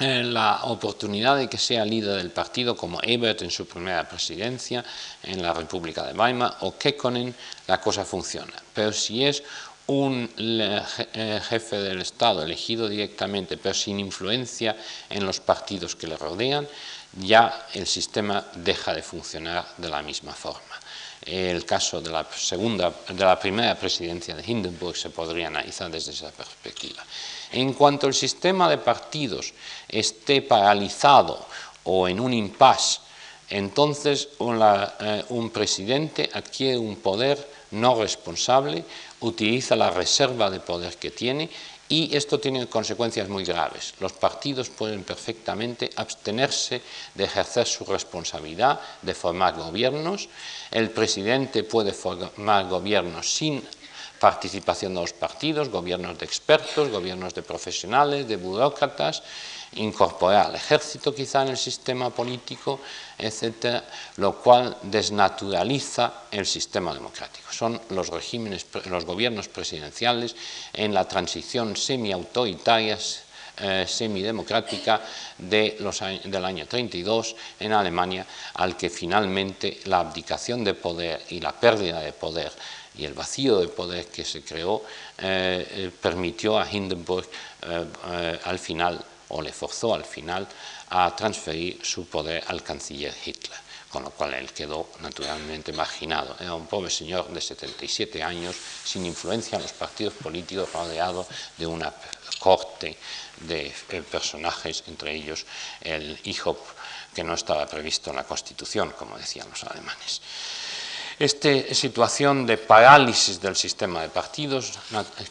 eh, la oportunidad de que sea líder del partido como Ebert en su primera presidencia en la República de Weimar o Kekkonen, la cosa funciona. Pero si es un eh, jefe del Estado elegido directamente, pero sin influencia en los partidos que le rodean, ya el sistema deja de funcionar de la misma forma. El caso de la, segunda, de la primera presidencia de Hindenburg se podría analizar desde esa perspectiva. En cuanto el sistema de partidos esté paralizado o en un impasse, entonces eh, un presidente adquiere un poder no responsable, utiliza la reserva de poder que tiene y esto tiene consecuencias muy graves. Los partidos pueden perfectamente abstenerse de ejercer su responsabilidad de formar gobiernos. El presidente puede formar gobiernos sin participación de los partidos, gobiernos de expertos, gobiernos de profesionales, de burócratas, incorporar al ejército quizá en el sistema político, etcétera, lo cual desnaturaliza el sistema democrático. Son los regímenes, los gobiernos presidenciales en la transición semi-autoritaria, eh, semidemocrática de los del año 32 en Alemania, al que finalmente la abdicación de poder y la pérdida de poder y el vacío de poder que se creó eh, eh, permitió a Hindenburg al final o le forzó al final a transferir su poder al canciller Hitler, con lo cual él quedó naturalmente marginado. Era un pobre señor de 77 años, sin influencia en los partidos políticos, rodeado de una corte de eh, personajes, entre ellos el hijo que no estaba previsto en la Constitución, como decían los alemanes. Esta situación de parálisis del sistema de partidos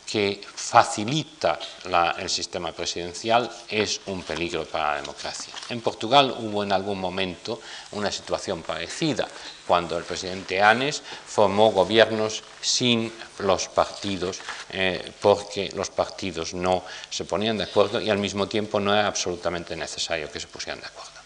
que facilita el sistema presidencial es un peligro para la democracia. En Portugal hubo en algún momento una situación parecida, cuando el presidente Anes formó gobiernos sin los partidos, eh, porque los partidos no se ponían de acuerdo y al mismo tiempo no era absolutamente necesario que se pusieran de acuerdo.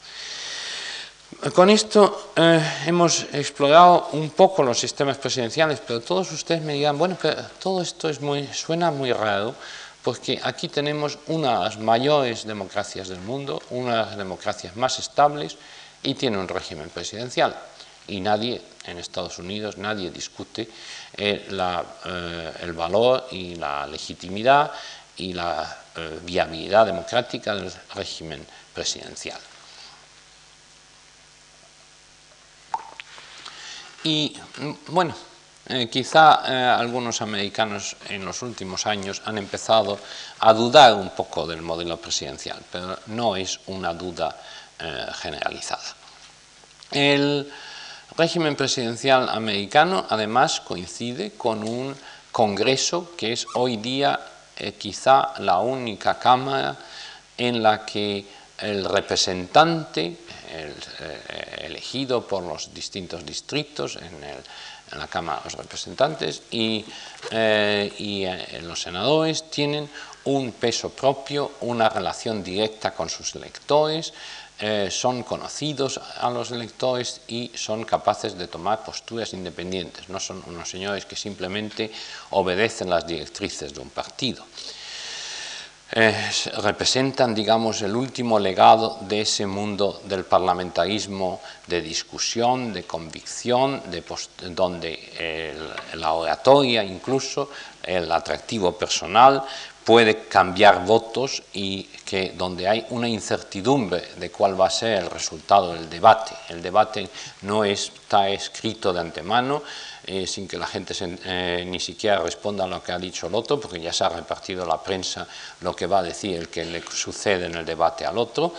Con esto eh, hemos explorado un poco los sistemas presidenciales, pero todos ustedes me dirán, bueno, pero todo esto es muy, suena muy raro, porque aquí tenemos una de las mayores democracias del mundo, una de las democracias más estables, y tiene un régimen presidencial. Y nadie, en Estados Unidos, nadie discute eh, eh, el valor y la legitimidad y la viabilidad democrática del régimen presidencial. Y bueno, eh, quizá eh, algunos americanos en los últimos años han empezado a dudar un poco del modelo presidencial, pero no es una duda eh, generalizada. El régimen presidencial americano además coincide con un Congreso que es hoy día quizá la única Cámara en la que el representante eh, elegido por los distintos distritos en, la Cámara de los Representantes y, eh, eh, los senadores tienen un peso propio, una relación directa con sus electores, son conocidos a los electores y son capaces de tomar posturas independientes, no son unos señores que simplemente obedecen las directrices de un partido. Representan, digamos, el último legado de ese mundo del parlamentarismo de discusión, de convicción, de donde la oratoria, incluso el atractivo personal, puede cambiar votos y que donde hay una incertidumbre de cuál va a ser el resultado del debate. El debate no está escrito de antemano, eh, sin que la gente eh, ni siquiera responda a lo que ha dicho el otro, porque ya se ha repartido la prensa lo que va a decir el que le sucede en el debate al otro,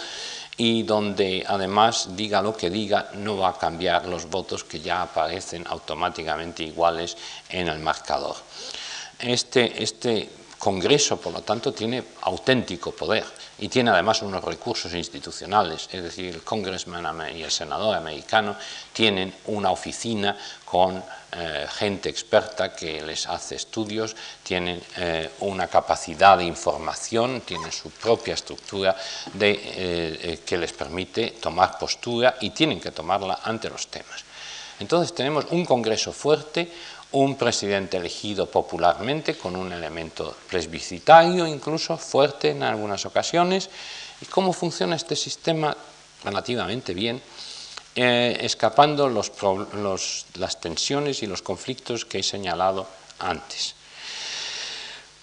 y donde además diga lo que diga, no va a cambiar los votos que ya aparecen automáticamente iguales en el marcador. Este, este Congreso, por lo tanto, tiene auténtico poder y tiene además unos recursos institucionales, es decir, el congressman y el senador americano tienen una oficina con eh, gente experta que les hace estudios, tienen eh, una capacidad de información, tienen su propia estructura eh, que les permite tomar postura y tienen que tomarla ante los temas. Entonces tenemos un Congreso fuerte, un presidente elegido popularmente con un elemento plebiscitario incluso fuerte en algunas ocasiones. ¿Y cómo funciona este sistema? Relativamente bien, eh, escapando las tensiones y los conflictos que he señalado antes.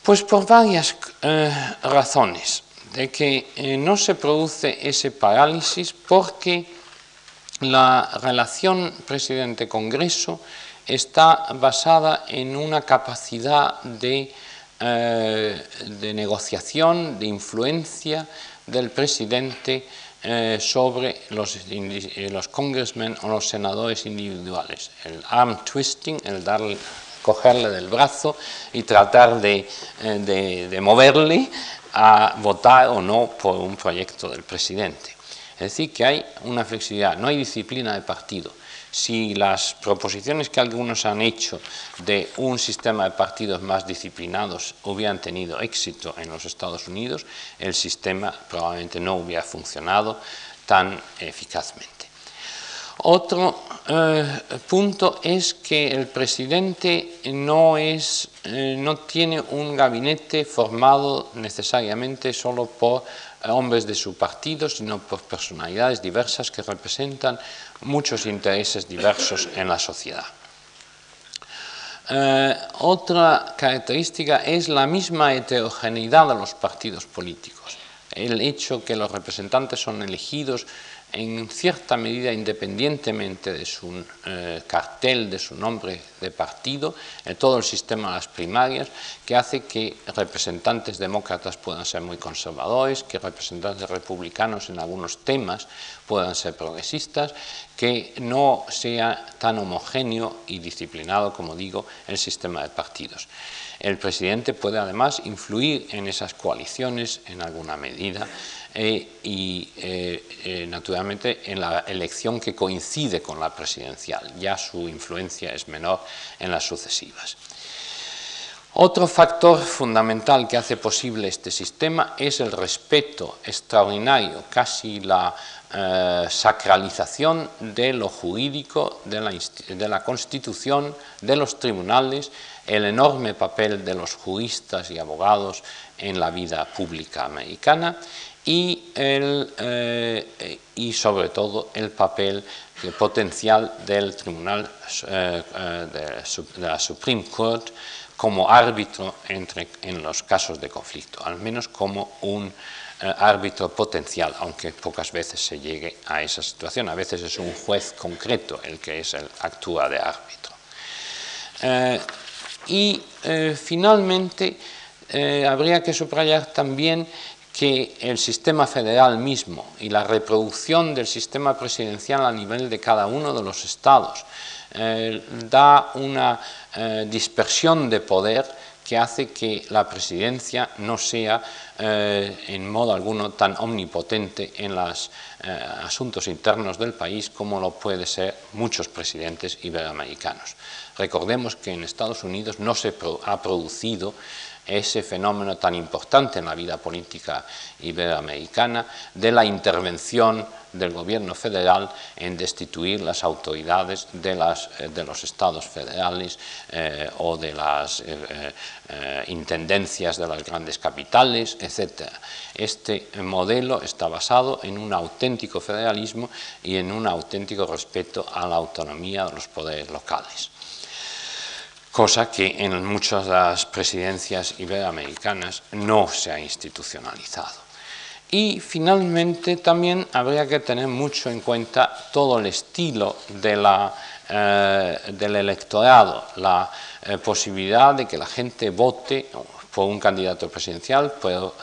Pues por varias eh, razones, de que eh, no se produce ese parálisis porque la relación presidente-congreso está basada en una capacidad de, de negociación, de influencia del presidente eh, sobre los, eh, los congressmen o los senadores individuales. El arm twisting, el darle, cogerle del brazo y tratar de, de, de moverle a votar o no por un proyecto del presidente. Es decir, que hay una flexibilidad, no hay disciplina de partido. Si las proposiciones que algunos han hecho de un sistema de partidos más disciplinados hubieran tenido éxito en los Estados Unidos, el sistema probablemente no hubiera funcionado tan eficazmente. Otro eh, punto es que el presidente no, es, eh, no tiene un gabinete formado necesariamente solo por hombres de su partido, sino por personalidades diversas que representan muchos intereses diversos en la sociedad. Eh, otra característica es la misma heterogeneidad de los partidos políticos. El hecho que los representantes son elegidos en cierta medida independientemente de su eh, cartel, de su nombre de partido, en todo el sistema de las primarias, que hace que representantes demócratas puedan ser muy conservadores, que representantes republicanos en algunos temas puedan ser progresistas, que no sea tan homogéneo y disciplinado, como digo, el sistema de partidos. El presidente puede además influir en esas coaliciones en alguna medida eh, y eh, eh, naturalmente en la elección que coincide con la presidencial. Ya su influencia es menor en las sucesivas. Otro factor fundamental que hace posible este sistema es el respeto extraordinario, casi la sacralización de lo jurídico, de la, de la, Constitución, de los tribunales el enorme papel de los juristas y abogados en la vida pública americana y, eh, y sobre todo el papel potencial del Tribunal eh, eh, de, la Supreme Court como árbitro entre, en los casos de conflicto, al menos como un árbitro potencial, aunque pocas veces se llegue a esa situación. A veces es un juez concreto el que es el actúa de árbitro. Y eh, finalmente habría que subrayar también que el sistema federal mismo y la reproducción del sistema presidencial a nivel de cada uno de los estados eh, da una dispersión de poder que hace que la presidencia no sea en modo alguno tan omnipotente en los asuntos internos del país como lo puede ser muchos presidentes iberoamericanos. Recordemos que en Estados Unidos no se ha producido ese fenómeno tan importante en la vida política iberoamericana de la intervención del gobierno federal en destituir las autoridades de, eh, los estados federales eh, o de las eh, intendencias de las grandes capitales, etc. Este modelo está basado en un auténtico federalismo y en un auténtico respeto a la autonomía de los poderes locales cosa que en muchas de las presidencias iberoamericanas no se ha institucionalizado. Y finalmente también habría que tener mucho en cuenta todo el estilo eh, del electorado, la eh, posibilidad de que la gente vote por un candidato presidencial, por,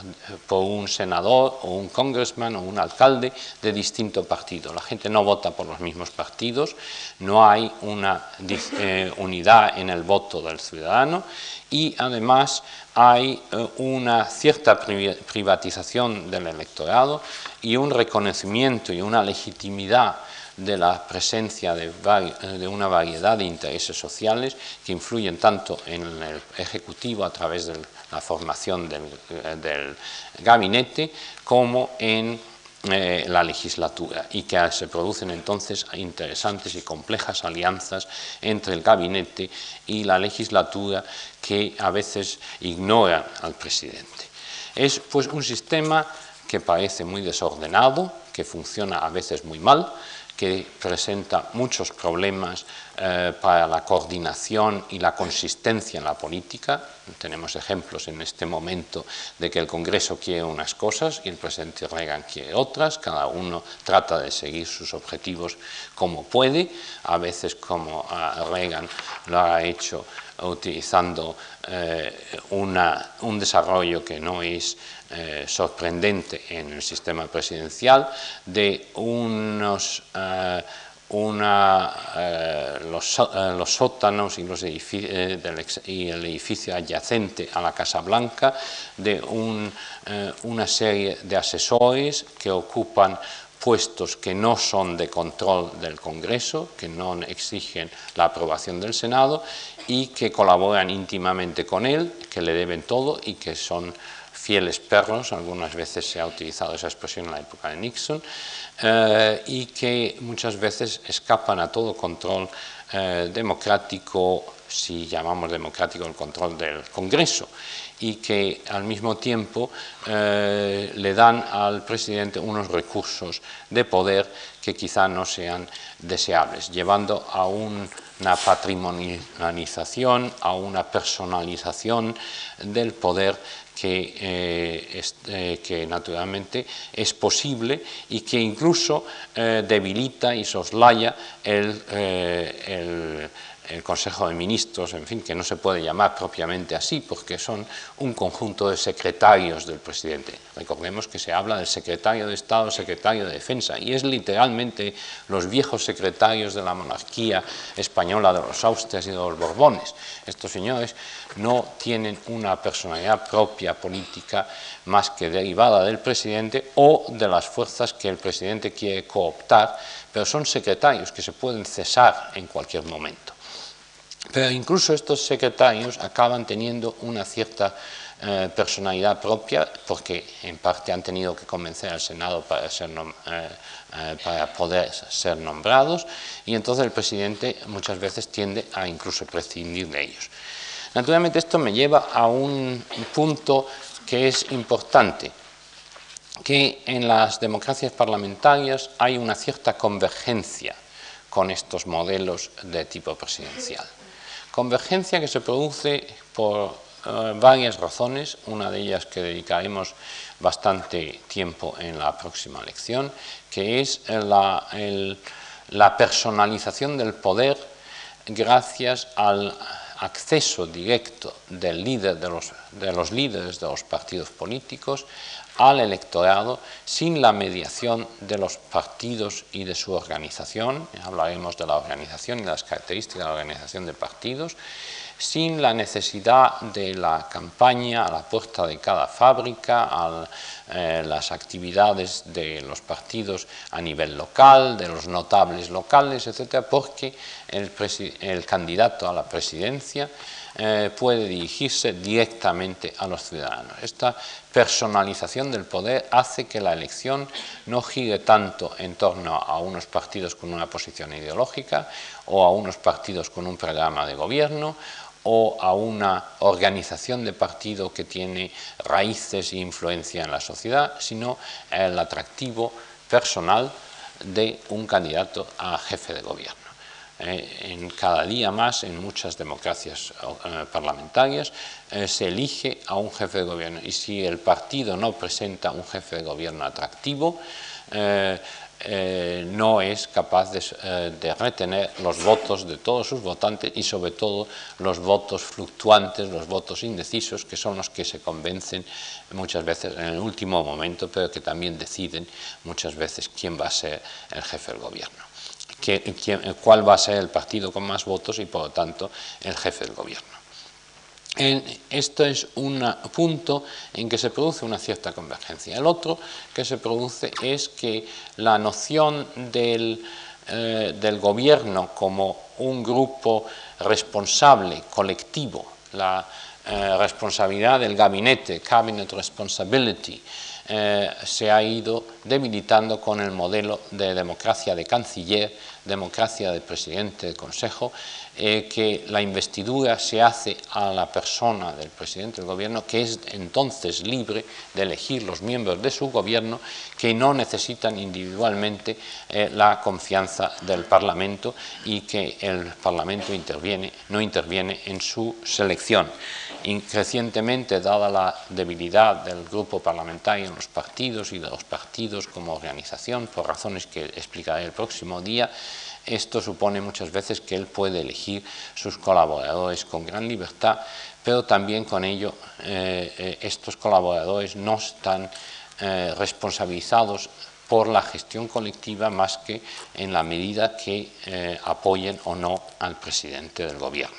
un senador o un congressman o un alcalde de distinto partido. La gente no vota por los mismos partidos, no hay una eh, unidad en el voto del ciudadano y además hay eh, una cierta privatización del electorado y un reconocimiento y una legitimidad de la presencia de, una variedad de intereses sociales que influyen tanto en el Ejecutivo a través de la formación del, gabinete como en eh, la legislatura y que se producen entonces interesantes y complejas alianzas entre el gabinete y la legislatura que a veces ignoran al presidente. Es pues un sistema que parece muy desordenado, que funciona a veces muy mal, que presenta muchos problemas eh, para la coordinación y la consistencia en la política. Tenemos ejemplos en este momento de que el Congreso quiere unas cosas y el presidente Reagan quiere otras, cada uno trata de seguir sus objetivos como puede, a veces como Reagan lo ha hecho utilizando eh, un desarrollo que no es eh, sorprendente en el sistema presidencial de unos, eh, los, sótanos y, los y, el edificio adyacente a la Casa Blanca, de una serie de asesores que ocupan puestos que no son de control del Congreso, que no exigen la aprobación del Senado y que colaboran íntimamente con él, que le deben todo y que son fieles perros, algunas veces se ha utilizado esa expresión en la época de Nixon, eh, y que muchas veces escapan a todo control eh, democrático, si llamamos democrático el control del Congreso, y que al mismo tiempo eh, le dan al presidente unos recursos de poder que quizá no sean deseables, llevando a una patrimonialización, a una personalización del poder que, eh, eh, que, naturalmente es posible y que incluso eh, debilita y soslaya el, el el Consejo de Ministros, en fin, que no se puede llamar propiamente así, porque son un conjunto de secretarios del presidente. Recordemos que se habla del secretario de Estado, secretario de Defensa, y es literalmente los viejos secretarios de la monarquía española, de los Austrias y de los Borbones. Estos señores no tienen una personalidad propia política más que derivada del presidente o de las fuerzas que el presidente quiere cooptar, pero son secretarios que se pueden cesar en cualquier momento. Pero incluso estos secretarios acaban teniendo una cierta eh, personalidad propia porque en parte han tenido que convencer al Senado para, eh, eh, para poder ser nombrados y entonces el presidente muchas veces tiende a incluso prescindir de ellos. Naturalmente esto me lleva a un punto que es importante, que en las democracias parlamentarias hay una cierta convergencia con estos modelos de tipo presidencial. Convergencia que se produce por eh, varias razones, una de ellas que dedicaremos bastante tiempo en la próxima lección, que es la, personalización del poder gracias al acceso directo del líder de los líderes de los partidos políticos al electorado sin la mediación de los partidos y de su organización, hablaremos de la organización y las características de la organización de partidos, sin la necesidad de la campaña a la puerta de cada fábrica, a eh, las actividades de los partidos a nivel local, de los notables locales, etcétera, porque el, el candidato a la presidencia eh, puede dirigirse directamente a los ciudadanos. Esta personalización del poder hace que la elección no gire tanto en torno a unos partidos con una posición ideológica o a unos partidos con un programa de gobierno o a una organización de partido que tiene raíces e influencia en la sociedad, sino el atractivo personal de un candidato a jefe de gobierno. Eh, en cada día más en muchas democracias eh, parlamentarias eh, se elige a un jefe de gobierno. Y si el partido no presenta un jefe de gobierno atractivo no es capaz de, de, retener los votos de todos sus votantes y sobre todo los votos fluctuantes, los votos indecisos, que son los que se convencen muchas veces en el último momento, pero que también deciden muchas veces quién va a ser el jefe del gobierno cuál va a ser el partido con más votos y por lo tanto el jefe del gobierno. esto es un punto en que se produce una cierta convergencia. El otro que se produce es que la noción del, eh, del gobierno como un grupo responsable, colectivo, la eh, responsabilidad del gabinete, cabinet responsibility, eh, se ha ido debilitando con el modelo de democracia de canciller, democracia de presidente del Consejo, eh, que la investidura se hace a la persona del presidente del gobierno, que es entonces libre de elegir los miembros de su gobierno, que no necesitan individualmente eh, la confianza del Parlamento y que el Parlamento interviene, no interviene en su selección. Y recientemente, dada la debilidad del grupo parlamentario en los partidos y de los partidos como organización, por razones que explicaré el próximo día, esto supone muchas veces que él puede elegir sus colaboradores con gran libertad, pero también con ello eh, eh, estos colaboradores no están eh, responsabilizados por la gestión colectiva más que en la medida que apoyen o no al presidente del gobierno.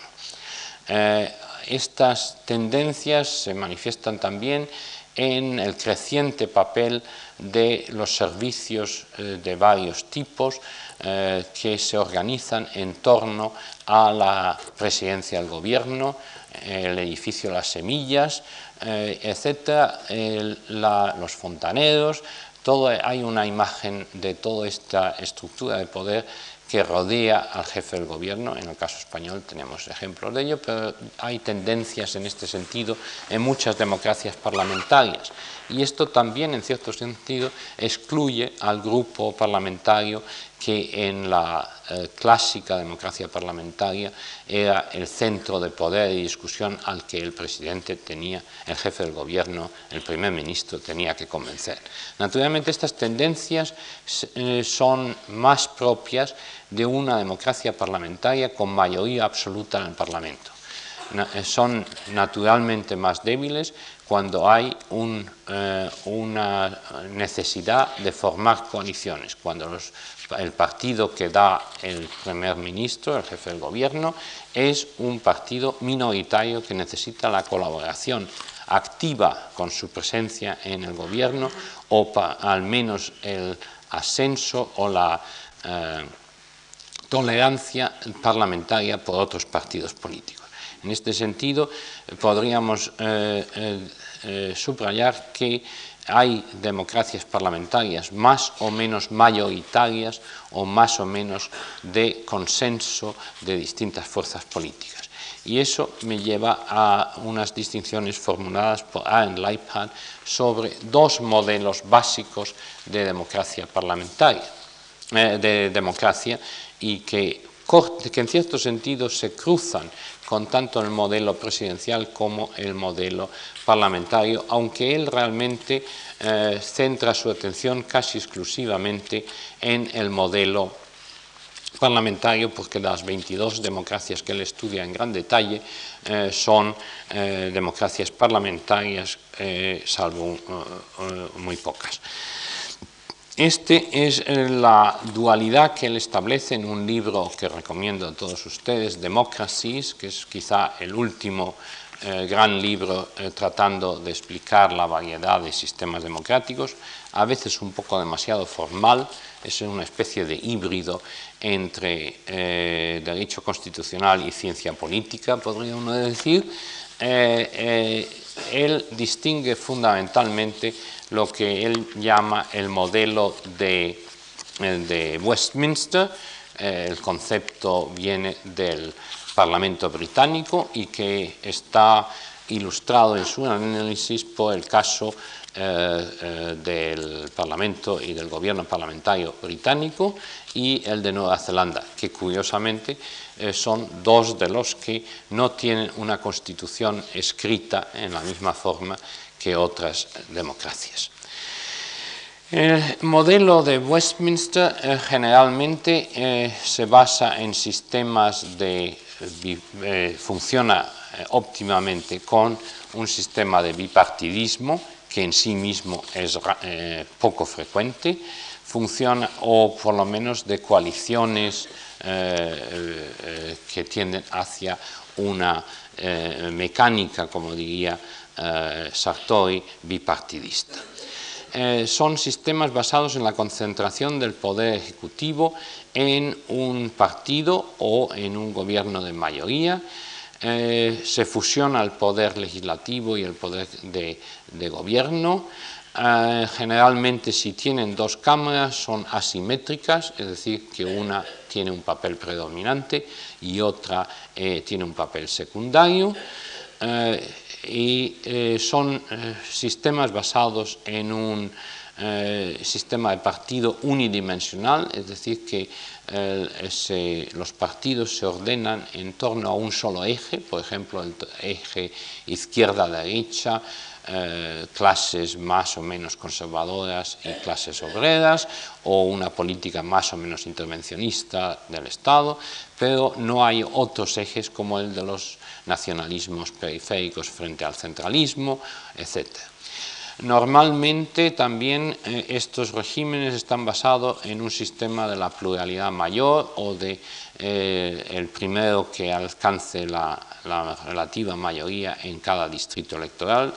estas tendencias se manifiestan también en el creciente papel de los servicios de varios tipos, eh, que se organizan en torno a la presidencia del gobierno, el edificio Las Semillas, eh, etcétera, los fontaneros, todo, hay una imagen de toda esta estructura de poder que rodea al jefe del gobierno, en el caso español tenemos ejemplos de ello, pero hay tendencias en este sentido en muchas democracias parlamentarias. Y esto también, en cierto sentido, excluye al grupo parlamentario que en la eh, clásica democracia parlamentaria era el centro de poder y discusión al que el presidente tenía, el jefe del gobierno, el primer ministro tenía que convencer. Naturalmente estas tendencias eh, son más propias de una democracia parlamentaria con mayoría absoluta en el Parlamento. Eh, son naturalmente más débiles cuando hay una necesidad de formar coaliciones, cuando los el partido que da el primer ministro, el jefe del gobierno, es un partido minoritario que necesita la colaboración activa con su presencia en el gobierno o al menos el ascenso o la eh, tolerancia parlamentaria por otros partidos políticos. En este sentido, podríamos eh, eh, subrayar que hay democracias parlamentarias más o menos mayoritarias o más o menos de consenso de distintas fuerzas políticas. Y eso me lleva a unas distinciones formuladas por Aaron Leibhardt sobre dos modelos básicos de democracia parlamentaria, eh, de democracia, y que, que en cierto sentido se cruzan con tanto el modelo presidencial como el modelo parlamentario, aunque él realmente eh, centra su atención casi exclusivamente en el modelo parlamentario, porque las 22 democracias que él estudia en gran detalle eh, son eh, democracias parlamentarias, salvo muy pocas. Este es eh, la dualidad que él establece en un libro que recomiendo a todos ustedes, Democracies, que es quizá el último eh, gran libro eh, tratando de explicar la variedad de sistemas democráticos, a veces un poco demasiado formal, es una especie de híbrido entre derecho constitucional y ciencia política, podría uno decir. él distingue fundamentalmente lo que él llama el modelo de, de Westminster, eh, el concepto viene del Parlamento británico y que está ilustrado en su análisis por el caso eh, eh, del Parlamento y del gobierno parlamentario británico y el de Nueva Zelanda, que curiosamente son dos de los que no tienen una constitución escrita en la misma forma que otras democracias. El modelo de Westminster eh, generalmente eh, se basa en sistemas de... Eh, funciona óptimamente con un sistema de bipartidismo que en sí mismo es poco frecuente, funciona o por lo menos de coaliciones que tienden hacia una mecánica, como diría eh, Sartori bipartidista. Eh, son sistemas basados en la concentración del poder ejecutivo en un partido o en un gobierno de mayoría. Eh, se fusiona el poder legislativo y el poder de, gobierno Eh, generalmente si tienen dos cámaras son asimétricas, es decir, que una tiene un papel predominante y otra tiene un papel secundario. Eh, y son sistemas basados en un sistema de partido unidimensional, es decir, que los partidos se ordenan en torno a un solo eje, por ejemplo, el eje izquierda-derecha, eh, clases más o menos conservadoras y clases obreras, o una política más o menos intervencionista del Estado, pero no hay otros ejes como el de los nacionalismos periféricos frente al centralismo, etc. Normalmente también eh, estos regímenes están basados en un sistema de la pluralidad mayor o de eh, el primero que alcance la, relativa mayoría en cada distrito electoral,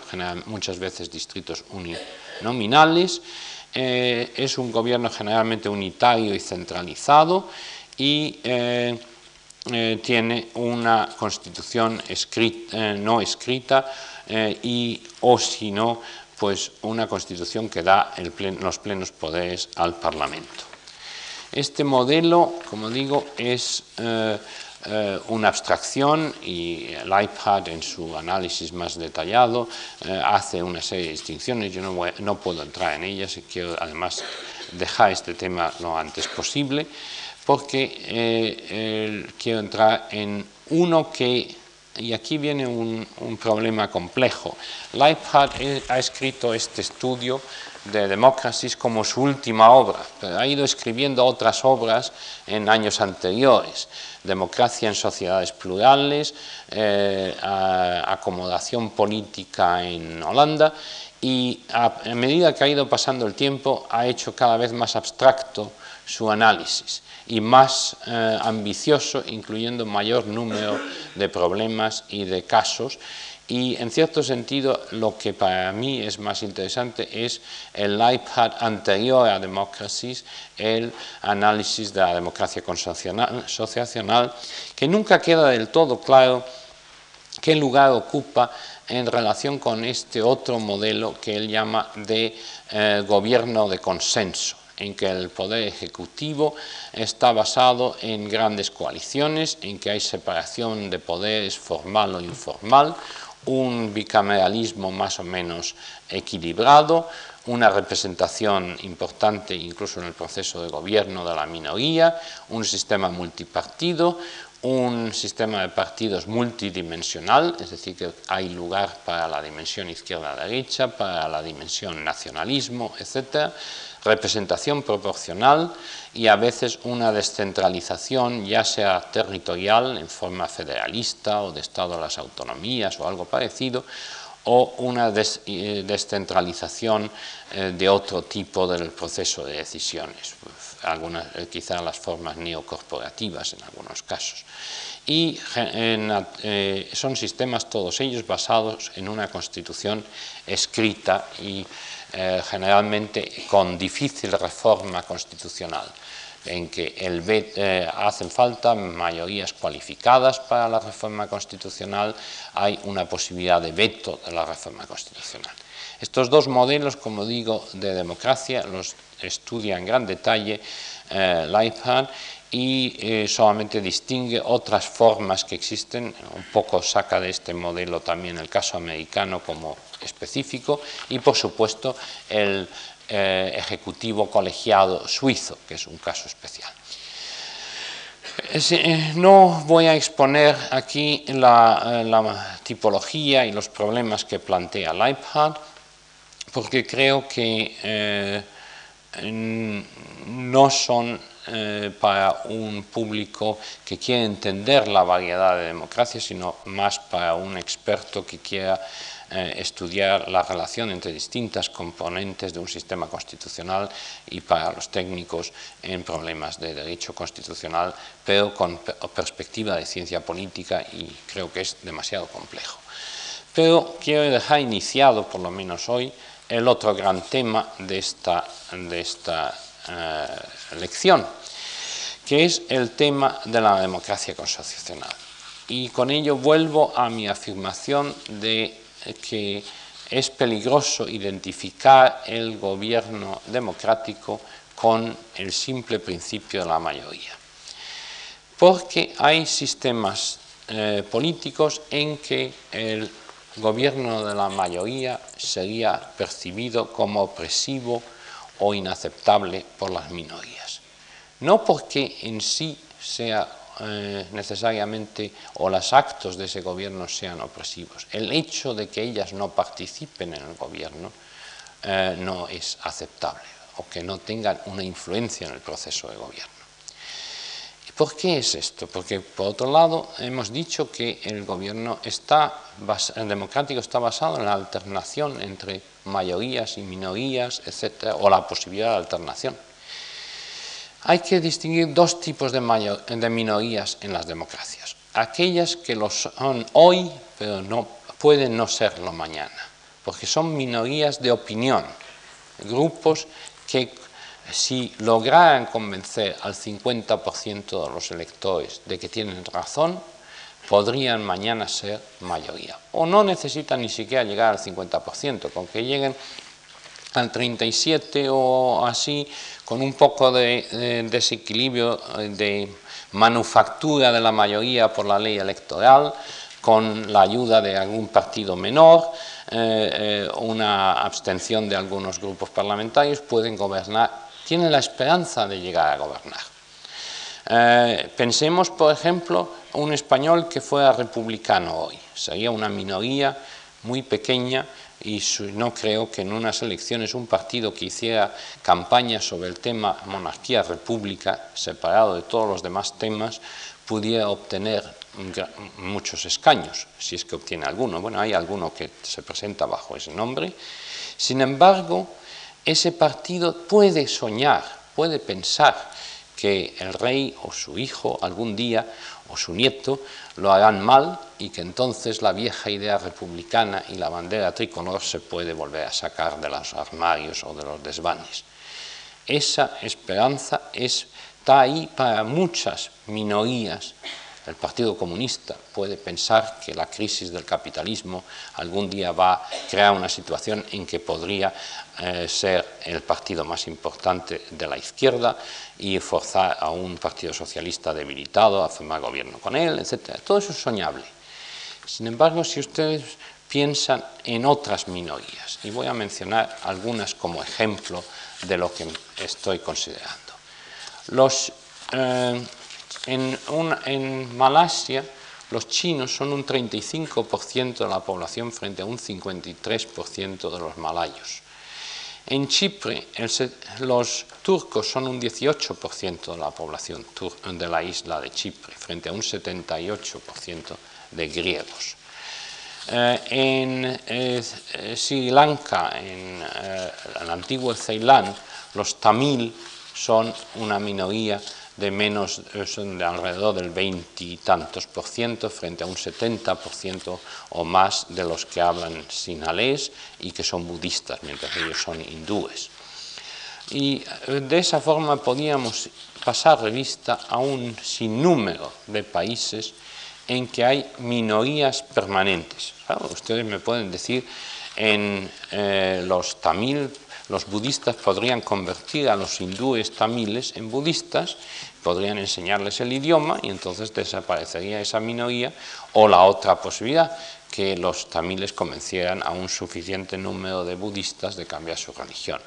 muchas veces distritos uninominales. Eh, es un gobierno generalmente unitario y centralizado y tiene una constitución no escrita y o si no, pues una constitución que da los plenos poderes al Parlamento. Este modelo, como digo, es eh, eh, una abstracción y el iPad en su análisis más detallado eh, hace una serie de distinciones. Yo no, puedo entrar en ellas y quiero además dejar este tema lo antes posible porque quiero entrar en uno que y aquí viene un, problema complejo. Leibhardt ha escrito este estudio de Democracies como su última obra, pero ha ido escribiendo otras obras en años anteriores, Democracia en sociedades plurales, eh, acomodación política en Holanda, y a, medida que ha ido pasando el tiempo ha hecho cada vez más abstracto su análisis y más eh, ambicioso, incluyendo mayor número de problemas y de casos, y en cierto sentido lo que para mí es más interesante es el iPad anterior a Democracies, el análisis de la democracia asociacional, que nunca queda del todo claro qué lugar ocupa en relación con este otro modelo que él llama de eh, gobierno de consenso en que el poder ejecutivo está basado en grandes coaliciones, en que hay separación de poderes formal o informal, un bicameralismo más o menos equilibrado, una representación importante incluso en el proceso de gobierno de la minoría, un sistema multipartido, un sistema de partidos multidimensional, es decir, que hay lugar para la dimensión izquierda-derecha, para la dimensión nacionalismo, etc., representación proporcional y a veces una descentralización, ya sea territorial en forma federalista o de Estado a las autonomías o algo parecido, o una eh, descentralización eh, de otro tipo del proceso de decisiones, algunas, eh, quizá las formas neocorporativas en algunos casos. Y son sistemas todos ellos basados en una constitución escrita y eh, generalmente con difícil reforma constitucional, en que eh, hacen falta mayorías cualificadas para la reforma constitucional, hay una posibilidad de veto de la reforma constitucional. Estos dos modelos, como digo, de democracia los estudia en gran detalle eh, y eh, solamente distingue otras formas que existen, un poco saca de este modelo también el caso americano como específico y por supuesto el eh, ejecutivo colegiado suizo, que es un caso especial. Eh, no voy a exponer aquí la, tipología y los problemas que plantea Leibhardt, porque creo que no son eh, para un público que quiere entender la variedad de democracias, sino más para un experto que quiera eh, estudiar la relación entre distintas componentes de un sistema constitucional y para los técnicos en problemas de derecho constitucional, pero con perspectiva de ciencia política y creo que es demasiado complejo. Pero quiero dejar iniciado, por lo menos hoy, el otro gran tema de esta, de esta eh, lección, que es el tema de la democracia constitucional. Y con ello vuelvo a mi afirmación de que es peligroso identificar el gobierno democrático con el simple principio de la mayoría. Porque hay sistemas eh, políticos en que el gobierno de la mayoría sería percibido como opresivo o inaceptable por las minorías. No porque en sí sea eh, necesariamente o los actos de ese gobierno sean opresivos. El hecho de que ellas no participen en el gobierno eh, no es aceptable o que no tengan una influencia en el proceso de gobierno. ¿Por qué es esto? Porque, por otro lado, hemos dicho que el gobierno está, el democrático está basado en la alternación entre mayorías y minorías, etc., o la posibilidad de alternación. Hay que distinguir dos tipos de, de minorías en las democracias. Aquellas que lo son hoy, pero no, pueden no serlo mañana, porque son minorías de opinión, grupos que si lograran convencer al 50% de los electores de que tienen razón, podrían mañana ser mayoría. O no necesitan ni siquiera llegar al 50%, con que lleguen al 37 o así, con un poco de, desequilibrio eh, de manufactura de la mayoría por la ley electoral, con la ayuda de algún partido menor, eh, eh, una abstención de algunos grupos parlamentarios, pueden gobernar tiene la esperanza de llegar a gobernar. Eh, pensemos, por ejemplo, un español que fuera republicano hoy. Sería una minoría muy pequeña y no creo que en unas elecciones un partido que hiciera campaña sobre el tema monarquía-república, separado de todos los demás temas, pudiera obtener muchos escaños, si es que obtiene alguno. Bueno, hay alguno que se presenta bajo ese nombre. Sin embargo, ese partido puede soñar, puede pensar que el rey o su hijo algún día o su nieto lo harán mal y que entonces la vieja idea republicana y la bandera tricolor se puede volver a sacar de los armarios o de los desvanes. Esa esperanza está ahí para muchas minorías el Partido Comunista puede pensar que la crisis del capitalismo algún día va a crear una situación en que podría eh, ser el partido más importante de la izquierda y forzar a un partido socialista debilitado a formar gobierno con él, etc. Todo eso es soñable. Sin embargo, si ustedes piensan en otras minorías, y voy a mencionar algunas como ejemplo de lo que estoy considerando. Los eh, en, Malasia, los chinos son un 35% de la población frente a un 53% de los malayos. En Chipre, los turcos son un 18% de la población de la isla de Chipre, frente a un 78% de griegos. Eh, en eh, Sri Lanka, en eh, el antiguo Ceilán, los tamil son una minoría de menos, de alrededor del veintitantos por ciento frente a un 70 por ciento o más de los que hablan sinalés y que son budistas, mientras ellos son hindúes. Y eh, de esa forma podíamos pasar revista a un sinnúmero de países en que hay minorías permanentes. ustedes me pueden decir, en eh, los tamil, los budistas podrían convertir a los hindúes tamiles en budistas podrían enseñarles el idioma y entonces desaparecería esa minoría o la otra posibilidad, que los tamiles convencieran a un suficiente número de budistas de cambiar su religión.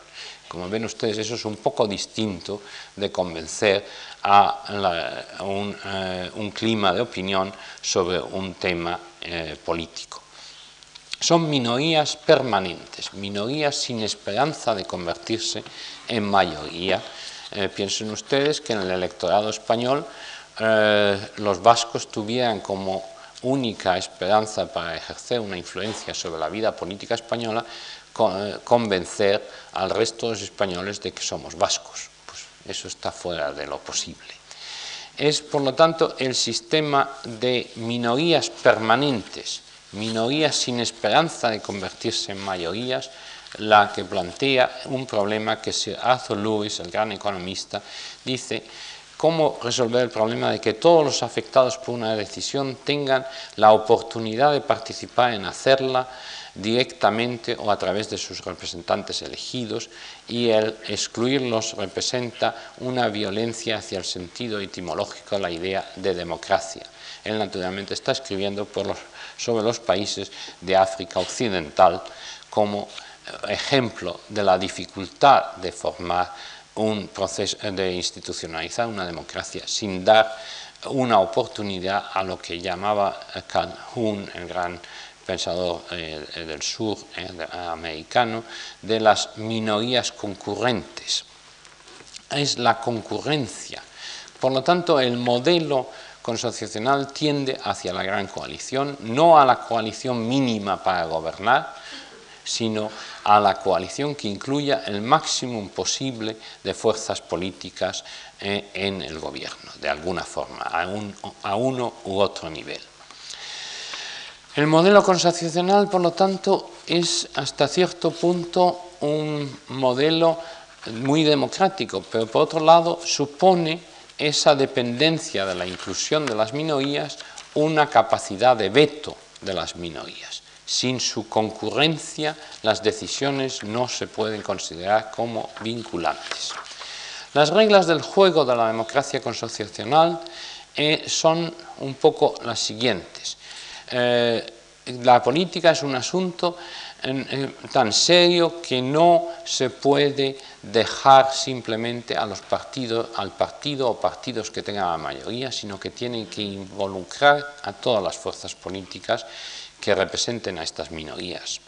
Como ven ustedes, eso es un poco distinto de convencer a, eh, un, clima de opinión sobre un tema eh, político. Son minorías permanentes, minorías sin esperanza de convertirse en mayoría, eh, piensen ustedes que en el electorado español eh, los vascos tuvieran como única esperanza para ejercer una influencia sobre la vida política española eh, convencer al resto de los españoles de que somos vascos. Pues eso está fuera de lo posible. Es, por lo tanto, el sistema de minorías permanentes, minorías sin esperanza de convertirse en mayorías, la que plantea un problema que Arthur Lewis, el gran economista, dice cómo resolver el problema de que todos los afectados por una decisión tengan la oportunidad de participar en hacerla directamente o a través de sus representantes elegidos y el excluirlos representa una violencia hacia el sentido etimológico de la idea de democracia. Él naturalmente está escribiendo sobre los países de África Occidental como ejemplo de la dificultad de formar un proceso, de institucionalizar una democracia sin dar una oportunidad a lo que llamaba Calhoun, el gran pensador eh, del sur eh, americano, de las minorías concurrentes. Es la concurrencia. Por lo tanto, el modelo consociacional tiende hacia la gran coalición, no a la coalición mínima para gobernar, sino a la coalición que incluya el máximo posible de fuerzas políticas eh, en el gobierno, de alguna forma, a uno u otro nivel. El modelo consociacional, por lo tanto, es hasta cierto punto un modelo muy democrático, pero por otro lado supone esa dependencia de la inclusión de las minorías, una capacidad de veto de las minorías. Sin su concurrencia, las decisiones no se pueden considerar como vinculantes. Las reglas del juego de la democracia consociacional eh, son un poco las siguientes. Eh, la política es un asunto tan serio que no se puede dejar simplemente a los partidos, al partido o partidos que tengan la mayoría, sino que tienen que involucrar a todas las fuerzas políticas que representen a estas minorías.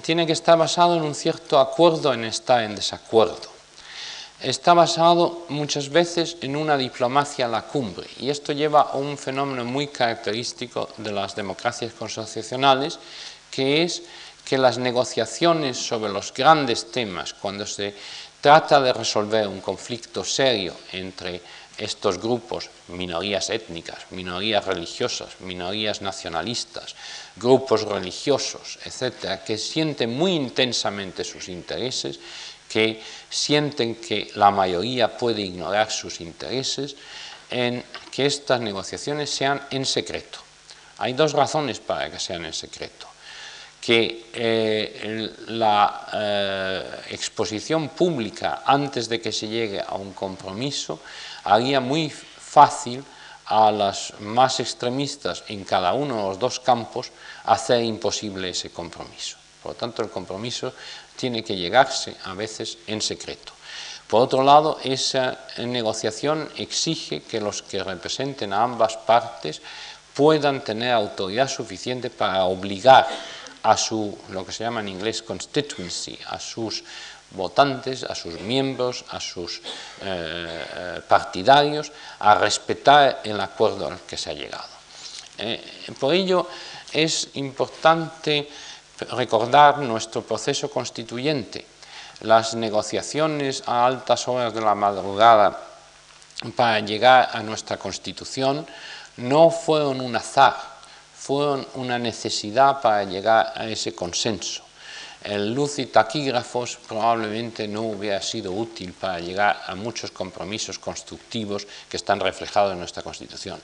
tiene que estar basado en un cierto acuerdo en estar en desacuerdo está basado muchas veces en una diplomacia a la cumbre y esto lleva a un fenómeno muy característico de las democracias consociacionales que es que las negociaciones sobre los grandes temas, cuando se trata de resolver un conflicto serio entre estos grupos, minorías étnicas, minorías religiosas, minorías nacionalistas, grupos religiosos, etcétera, que sienten muy intensamente sus intereses, que sienten que la mayoría puede ignorar sus intereses, en que estas negociaciones sean en secreto. Hay dos razones para que sean en secreto. Que eh, la eh, exposición pública antes de que se llegue a un compromiso haría muy fácil a las más extremistas en cada uno de los dos campos hacer imposible ese compromiso. Por lo tanto, el compromiso tiene que llegarse a veces en secreto. Por otro lado, esa negociación exige que los que representen a ambas partes puedan tener autoridad suficiente para obligar a su, lo que se llama en inglés constituency, a sus votantes, a sus miembros, a sus eh, eh, partidarios, a respetar el acuerdo al que se ha llegado. Eh, por ello es importante recordar nuestro proceso constituyente, las negociaciones a altas horas de la madrugada para llegar a nuestra constitución no fueron un azar, fueron una necesidad para llegar a ese consenso. El luz y taquígrafos probablemente no hubiera sido útil para llegar a muchos compromisos constructivos que están reflejados en nuestra Constitución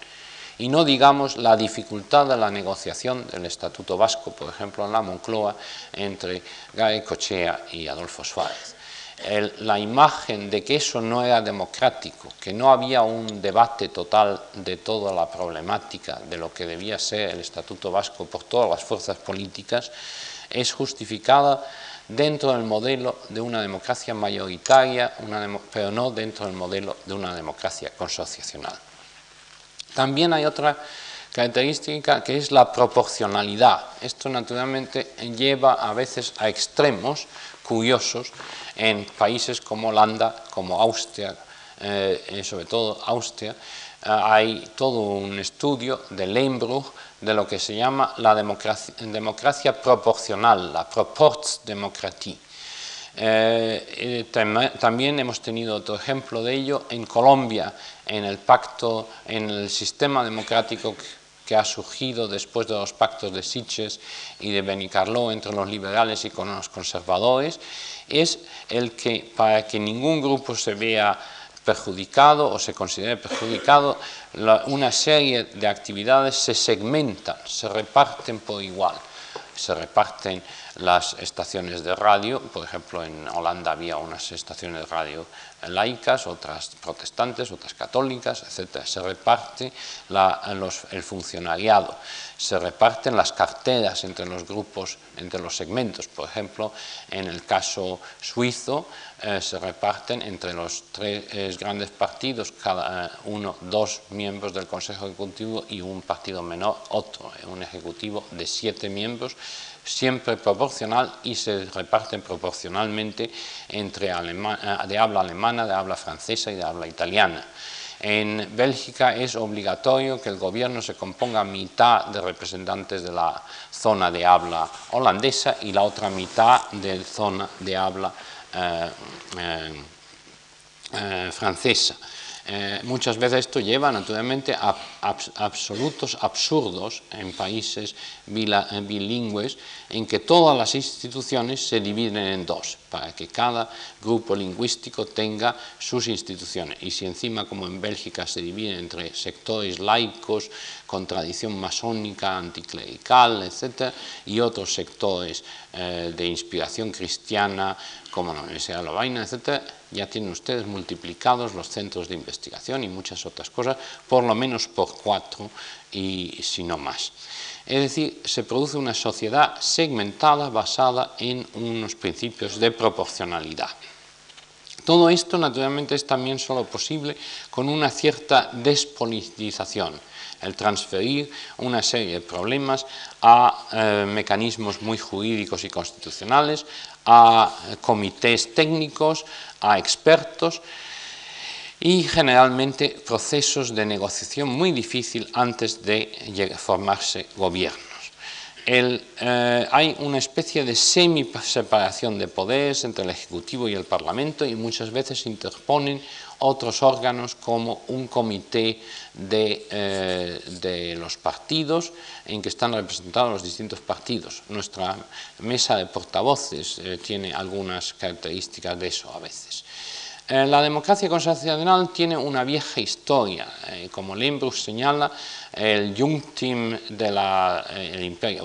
y no digamos la dificultad de la negociación del Estatuto Vasco, por ejemplo, en la Moncloa, entre Gay Cochea y Adolfo Suárez. la imagen de que eso no era democrático, que no había un debate total de toda la problemática de lo que debía ser el Estatuto Vasco por todas las fuerzas políticas, es justificada dentro del modelo de una democracia mayoritaria, pero no dentro del modelo de una democracia consociacional. También hay otra característica que es la proporcionalidad. Esto naturalmente lleva a veces a extremos curiosos en países como Holanda, como Austria, eh, sobre todo Austria, eh, hay todo un estudio de Leinbruch de lo que se llama la democracia, democracia proporcional, la Proporzdemokratie. Eh, también hemos tenido otro ejemplo de ello en Colombia, en el pacto, en el sistema democrático que ha surgido después de los pactos de Sitges y de Benicarló entre los liberales y con los conservadores, es el que para que ningún grupo se vea perjudicado o se considere perjudicado, una serie de actividades se segmentan, se reparten por igual. Se reparten las estaciones de radio, por ejemplo en Holanda había unas estaciones de radio laicas, otras protestantes, otras católicas, etc. Se reparte el funcionariado, se reparten las carteras entre los grupos, entre los segmentos. Por ejemplo, en el caso suizo eh, se reparten entre los tres grandes partidos, cada eh, uno dos miembros del Consejo Ejecutivo y un partido menor, otro, eh, un ejecutivo de siete miembros, siempre proporcional y se reparten proporcionalmente entre de habla alemana, de habla francesa y de habla italiana. En Bélgica es obligatorio que el gobierno se componga mitad de representantes de la zona de habla holandesa y la otra mitad de zona de habla eh, eh, eh, francesa. Muchas veces esto lleva naturalmente a absolutos absurdos en países bilingües en que todas las instituciones se dividen en dos, para que cada grupo lingüístico tenga sus instituciones. Y si encima, como en Bélgica, se divide entre sectores laicos, con tradición masónica, anticlerical, etc., y otros sectores de inspiración cristiana, como la Universidad de Lovaina, etc., ya tienen ustedes multiplicados los centros de investigación y muchas otras cosas, por lo menos por cuatro y si no más. Es decir, se produce una sociedad segmentada basada en unos principios de proporcionalidad. Todo esto, naturalmente, es también solo posible con una cierta despolitización, el transferir una serie de problemas a eh, mecanismos muy jurídicos y constitucionales, a comités técnicos, a expertos y generalmente procesos de negociación muy difícil antes de formarse gobiernos. Eh, hay una especie de semi-separación de poderes entre el Ejecutivo y el Parlamento y muchas veces interponen otros órganos como un comité de, eh, los partidos en que están representados los distintos partidos. Nuestra mesa de portavoces eh, tiene algunas características de eso a veces. Eh, la democracia constitucional tiene una vieja historia. como Limbrus señala, el Jungteam del Imperio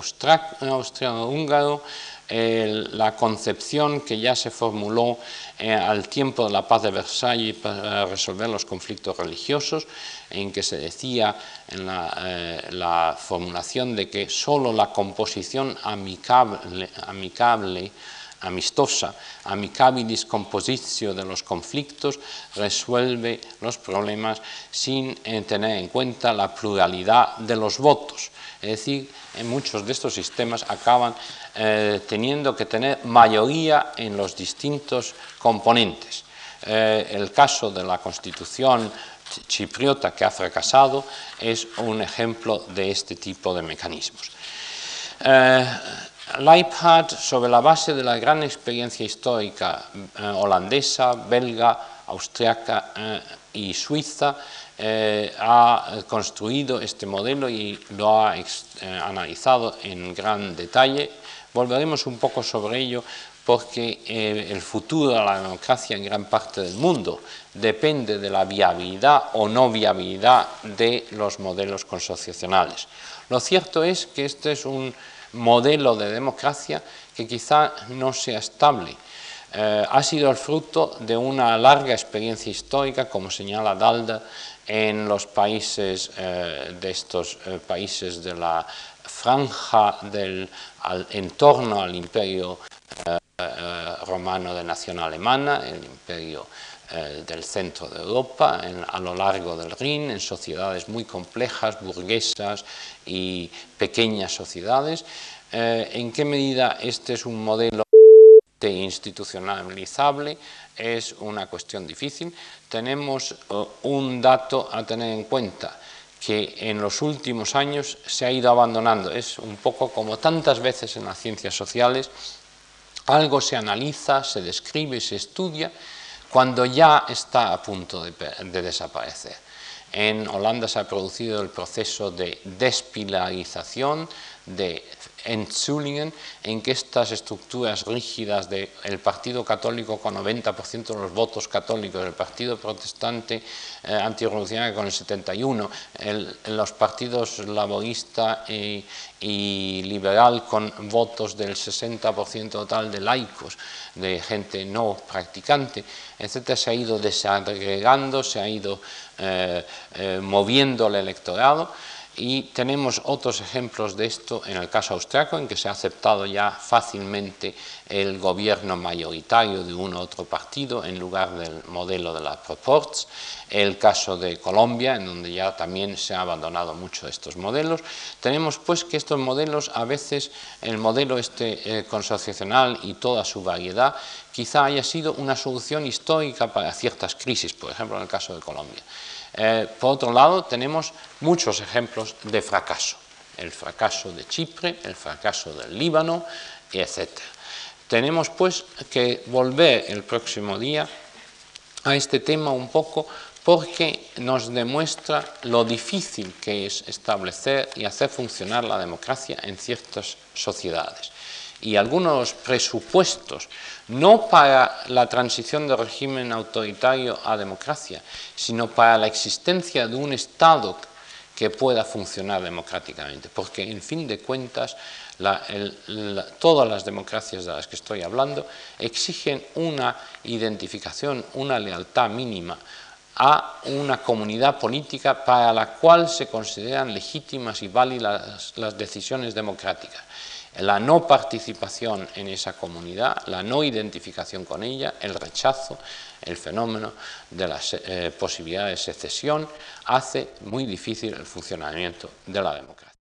La concepción que ya se formuló eh, al tiempo de la paz de Versalles para resolver los conflictos religiosos, en que se decía en la, eh, formulación de que solo la composición amicable, amicable amistosa, amicabilis compositio de los conflictos, resuelve los problemas sin eh, tener en cuenta la pluralidad de los votos. Es decir, muchos de estos sistemas acaban eh, teniendo que tener mayoría en los distintos componentes. Eh, el caso de la constitución chipriota que ha fracasado es un ejemplo de este tipo de mecanismos. Eh, sobre la base de la gran experiencia histórica holandesa, belga, austriaca y suiza, eh, ha construido este modelo y lo ha eh, analizado en gran detalle. Volveremos un poco sobre ello porque eh, el futuro de la democracia en gran parte del mundo depende de la viabilidad o no viabilidad de los modelos constitucionales. Lo cierto es que este es un modelo de democracia que quizá no sea estable, ha sido el fruto de una larga experiencia histórica, como señala Dalda, en los países eh, de estos eh, países de la franja del en torno al imperio eh, romano de nación alemana, el imperio del centro de Europa, a lo largo del Rin, en sociedades muy complejas, burguesas y pequeñas sociedades. ¿En qué medida este es un modelo institucionalizable? Es una cuestión difícil tenemos eh, un dato a tener en cuenta, que en los últimos años se ha ido abandonando. Es un poco como tantas veces en las ciencias sociales, algo se analiza, se describe, se estudia, cuando ya está a punto de, desaparecer. En Holanda se ha producido el proceso de despilarización, de en Zulingen, en que estas estructuras rígidas del Partido Católico con 90% de los votos católicos, el Partido Protestante eh, antirrevolucionario con el 71%, los partidos laborista y, liberal con votos del 60% total de laicos, de gente no practicante, etc., se ha ido desagregando, se ha ido eh, eh, moviendo el electorado y tenemos otros ejemplos de esto en el caso austriaco, en que se ha aceptado ya fácilmente el gobierno mayoritario de uno u otro partido en lugar del modelo de la Proports, el caso de Colombia, en donde ya también se ha abandonado mucho estos modelos. Tenemos pues que estos modelos, a veces el modelo este eh, consociacional y toda su variedad, quizá haya sido una solución histórica para ciertas crisis, por ejemplo en el caso de Colombia. Eh, por otro lado, tenemos muchos ejemplos de fracaso. El fracaso de Chipre, el fracaso del Líbano, etc. Tenemos pues que volver el próximo día a este tema un poco porque nos demuestra lo difícil que es establecer y hacer funcionar la democracia en ciertas sociedades y algunos presupuestos, no para la transición de régimen autoritario a democracia, sino para la existencia de un Estado que pueda funcionar democráticamente, porque en fin de cuentas todas las democracias de las que estoy hablando exigen una identificación, una lealtad mínima a una comunidad política para la cual se consideran legítimas y válidas las decisiones democráticas la no participación en esa comunidad, la no identificación con ella, el rechazo, el fenómeno de las eh, posibilidades de secesión, hace muy difícil el funcionamiento de la democracia.